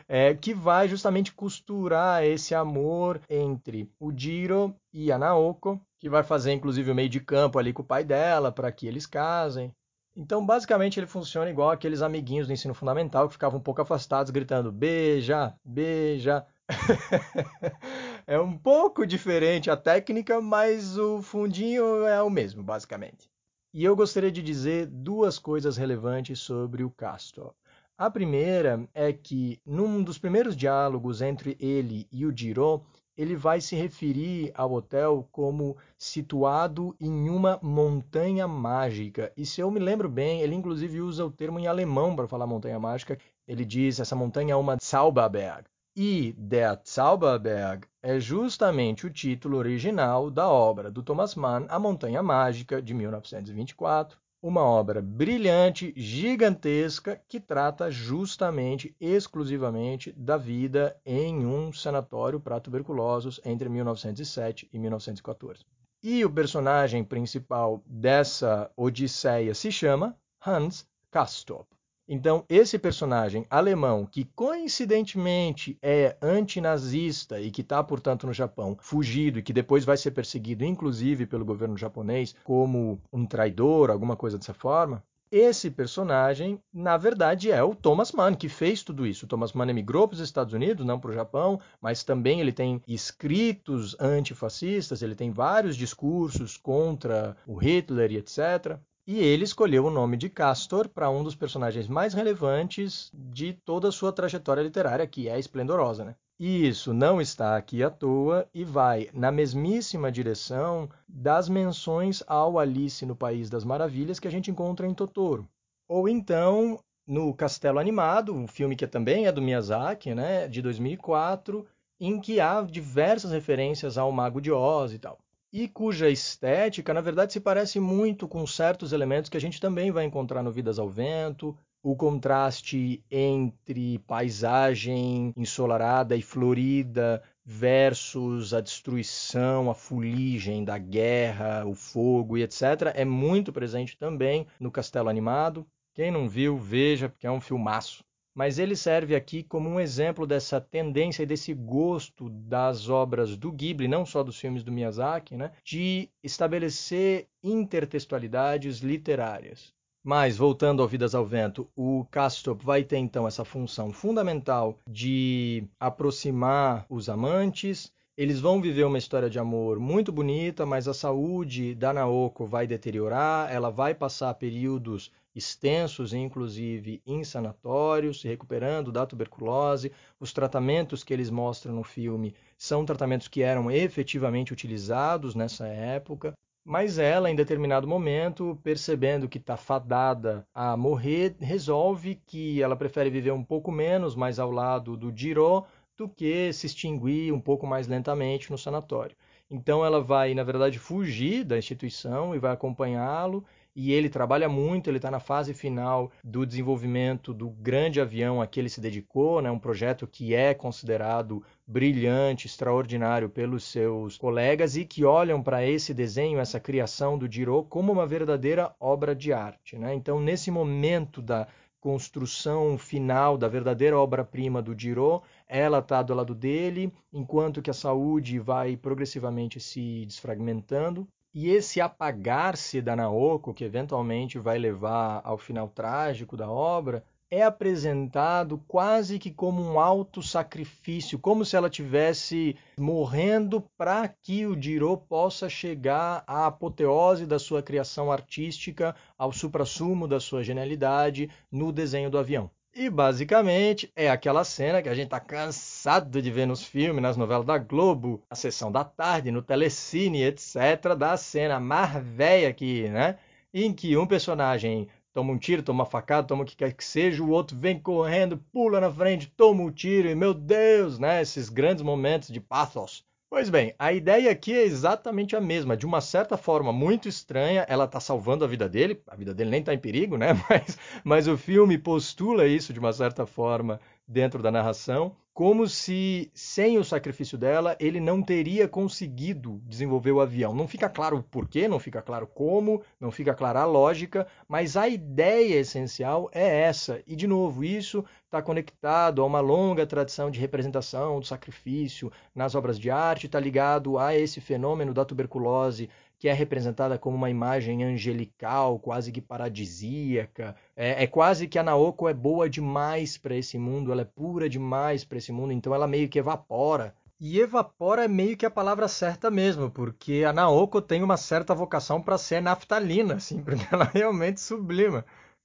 É, que vai justamente costurar esse amor entre o Jiro e a Naoko, que vai fazer inclusive o meio de campo ali com o pai dela para que eles casem. Então, basicamente, ele funciona igual aqueles amiguinhos do ensino fundamental que ficavam um pouco afastados gritando beija, beija. É um pouco diferente a técnica, mas o fundinho é o mesmo, basicamente. E eu gostaria de dizer duas coisas relevantes sobre o Castor. A primeira é que, num dos primeiros diálogos entre ele e o Jiro, ele vai se referir ao hotel como situado em uma montanha mágica. E se eu me lembro bem, ele inclusive usa o termo em alemão para falar montanha mágica. Ele diz essa montanha é uma Zauberberg. E Der Zauberberg é justamente o título original da obra do Thomas Mann, A Montanha Mágica, de 1924, uma obra brilhante, gigantesca, que trata justamente, exclusivamente, da vida em um sanatório para tuberculosos entre 1907 e 1914. E o personagem principal dessa odisseia se chama Hans Castorp. Então, esse personagem alemão, que coincidentemente é antinazista e que está, portanto, no Japão, fugido e que depois vai ser perseguido, inclusive pelo governo japonês, como um traidor, alguma coisa dessa forma, esse personagem, na verdade, é o Thomas Mann, que fez tudo isso. O Thomas Mann emigrou para os Estados Unidos, não para o Japão, mas também ele tem escritos antifascistas, ele tem vários discursos contra o Hitler e etc. E ele escolheu o nome de Castor para um dos personagens mais relevantes de toda a sua trajetória literária, que é esplendorosa. Né? E isso não está aqui à toa e vai na mesmíssima direção das menções ao Alice no País das Maravilhas que a gente encontra em Totoro. Ou então no Castelo Animado, um filme que também é do Miyazaki, né, de 2004, em que há diversas referências ao Mago de Oz e tal e cuja estética, na verdade, se parece muito com certos elementos que a gente também vai encontrar no Vidas ao Vento, o contraste entre paisagem ensolarada e florida versus a destruição, a fuligem da guerra, o fogo e etc. é muito presente também no Castelo Animado. Quem não viu, veja, porque é um filmaço mas ele serve aqui como um exemplo dessa tendência e desse gosto das obras do Ghibli, não só dos filmes do Miyazaki, né, de estabelecer intertextualidades literárias. Mas, voltando ao Vidas ao Vento, o Castrop vai ter então essa função fundamental de aproximar os amantes, Eles vão viver uma história de amor muito bonita, mas a saúde da Naoko vai deteriorar, ela vai passar períodos extensos, inclusive em sanatórios, se recuperando da tuberculose. Os tratamentos que eles mostram no filme são tratamentos que eram efetivamente utilizados nessa época. Mas ela, em determinado momento, percebendo que está fadada a morrer, resolve que ela prefere viver um pouco menos, mais ao lado do Jiro, do que se extinguir um pouco mais lentamente no sanatório. Então ela vai, na verdade, fugir da instituição e vai acompanhá-lo. E ele trabalha muito, ele está na fase final do desenvolvimento do grande avião a que ele se dedicou, né? um projeto que é considerado brilhante, extraordinário pelos seus colegas e que olham para esse desenho, essa criação do Giro, como uma verdadeira obra de arte. Né? Então, nesse momento da construção final da verdadeira obra-prima do Giro, ela está do lado dele, enquanto que a saúde vai progressivamente se desfragmentando. E esse apagar-se da Naoko, que eventualmente vai levar ao final trágico da obra, é apresentado quase que como um alto sacrifício, como se ela tivesse morrendo para que o Jiro possa chegar à apoteose da sua criação artística, ao suprassumo da sua genialidade no desenho do avião. E basicamente é aquela cena que a gente tá cansado de ver nos filmes, nas novelas da Globo, na sessão da tarde, no telecine, etc, da cena velha aqui, né? Em que um personagem toma um tiro, toma uma facada, toma o que quer que seja, o outro vem correndo, pula na frente, toma um tiro, e meu Deus, né? Esses grandes momentos de pathos. Pois bem, a ideia aqui é exatamente a mesma. De uma certa forma muito estranha, ela está salvando a vida dele. A vida dele nem está em perigo, né? Mas, mas o filme postula isso de uma certa forma dentro da narração como se sem o sacrifício dela ele não teria conseguido desenvolver o avião. Não fica claro o porquê, não fica claro como, não fica clara a lógica, mas a ideia essencial é essa. E de novo, isso está conectado a uma longa tradição de representação do sacrifício nas obras de arte, está ligado a esse fenômeno da tuberculose que é representada como uma imagem angelical, quase que paradisíaca. É, é quase que a Naoko é boa demais para esse mundo, ela é pura demais para esse mundo, então ela meio que evapora. E evapora é meio que a palavra certa mesmo, porque a Naoko tem uma certa vocação para ser naftalina, assim, porque ela realmente sublima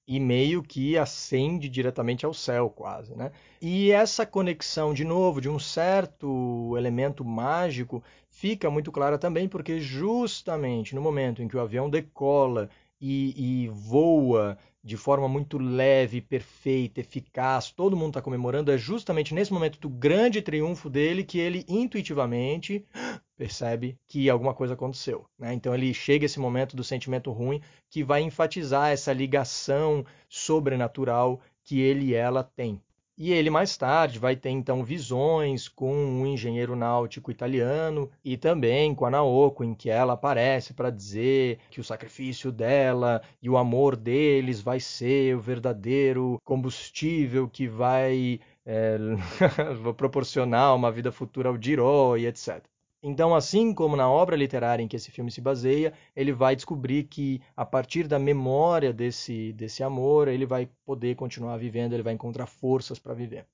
e meio que ascende diretamente ao céu, quase, né? E essa conexão, de novo, de um certo elemento mágico fica muito clara também porque justamente no momento em que o avião decola e, e voa de forma muito leve, perfeita, eficaz, todo mundo está comemorando, é justamente nesse momento do grande triunfo dele que ele intuitivamente percebe que alguma coisa aconteceu. Né? Então ele chega esse momento do sentimento ruim que vai enfatizar essa ligação sobrenatural que ele e ela têm. E ele mais tarde vai ter então visões com um engenheiro náutico italiano e também com a Naoko, em que ela aparece para dizer que o sacrifício dela e o amor deles vai ser o verdadeiro combustível que vai é, proporcionar uma vida futura ao Jiro e etc. Então, assim como na obra literária em que esse filme se baseia, ele vai descobrir que a partir da memória desse, desse amor, ele vai poder continuar vivendo, ele vai encontrar forças para viver.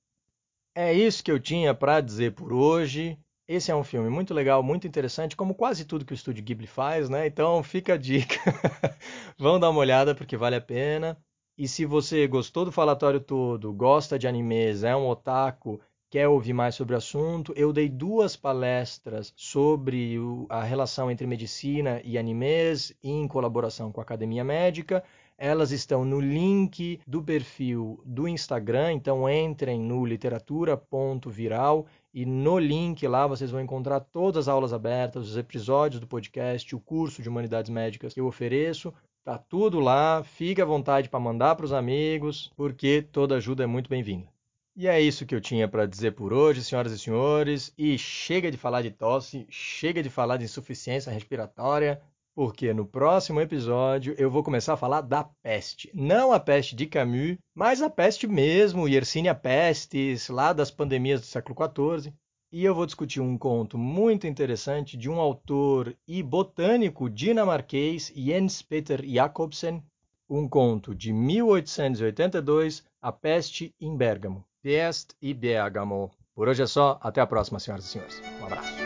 É isso que eu tinha para dizer por hoje. Esse é um filme muito legal, muito interessante, como quase tudo que o estúdio Ghibli faz, né? Então fica a dica. Vão dar uma olhada porque vale a pena. E se você gostou do falatório todo, gosta de animes, é um otaku quer ouvir mais sobre o assunto, eu dei duas palestras sobre a relação entre medicina e animes em colaboração com a Academia Médica. Elas estão no link do perfil do Instagram, então entrem no literatura.viral e no link lá vocês vão encontrar todas as aulas abertas, os episódios do podcast, o curso de Humanidades Médicas que eu ofereço. Tá tudo lá, fique à vontade para mandar para os amigos, porque toda ajuda é muito bem-vinda. E é isso que eu tinha para dizer por hoje, senhoras e senhores. E chega de falar de tosse, chega de falar de insuficiência respiratória, porque no próximo episódio eu vou começar a falar da peste. Não a peste de Camus, mas a peste mesmo, Yersinia pestis, lá das pandemias do século XIV. E eu vou discutir um conto muito interessante de um autor e botânico dinamarquês, Jens Peter Jacobsen, um conto de 1882, A Peste em Bérgamo. Pest e Bergamo. Por hoje é só. Até a próxima, senhoras e senhores. Um abraço.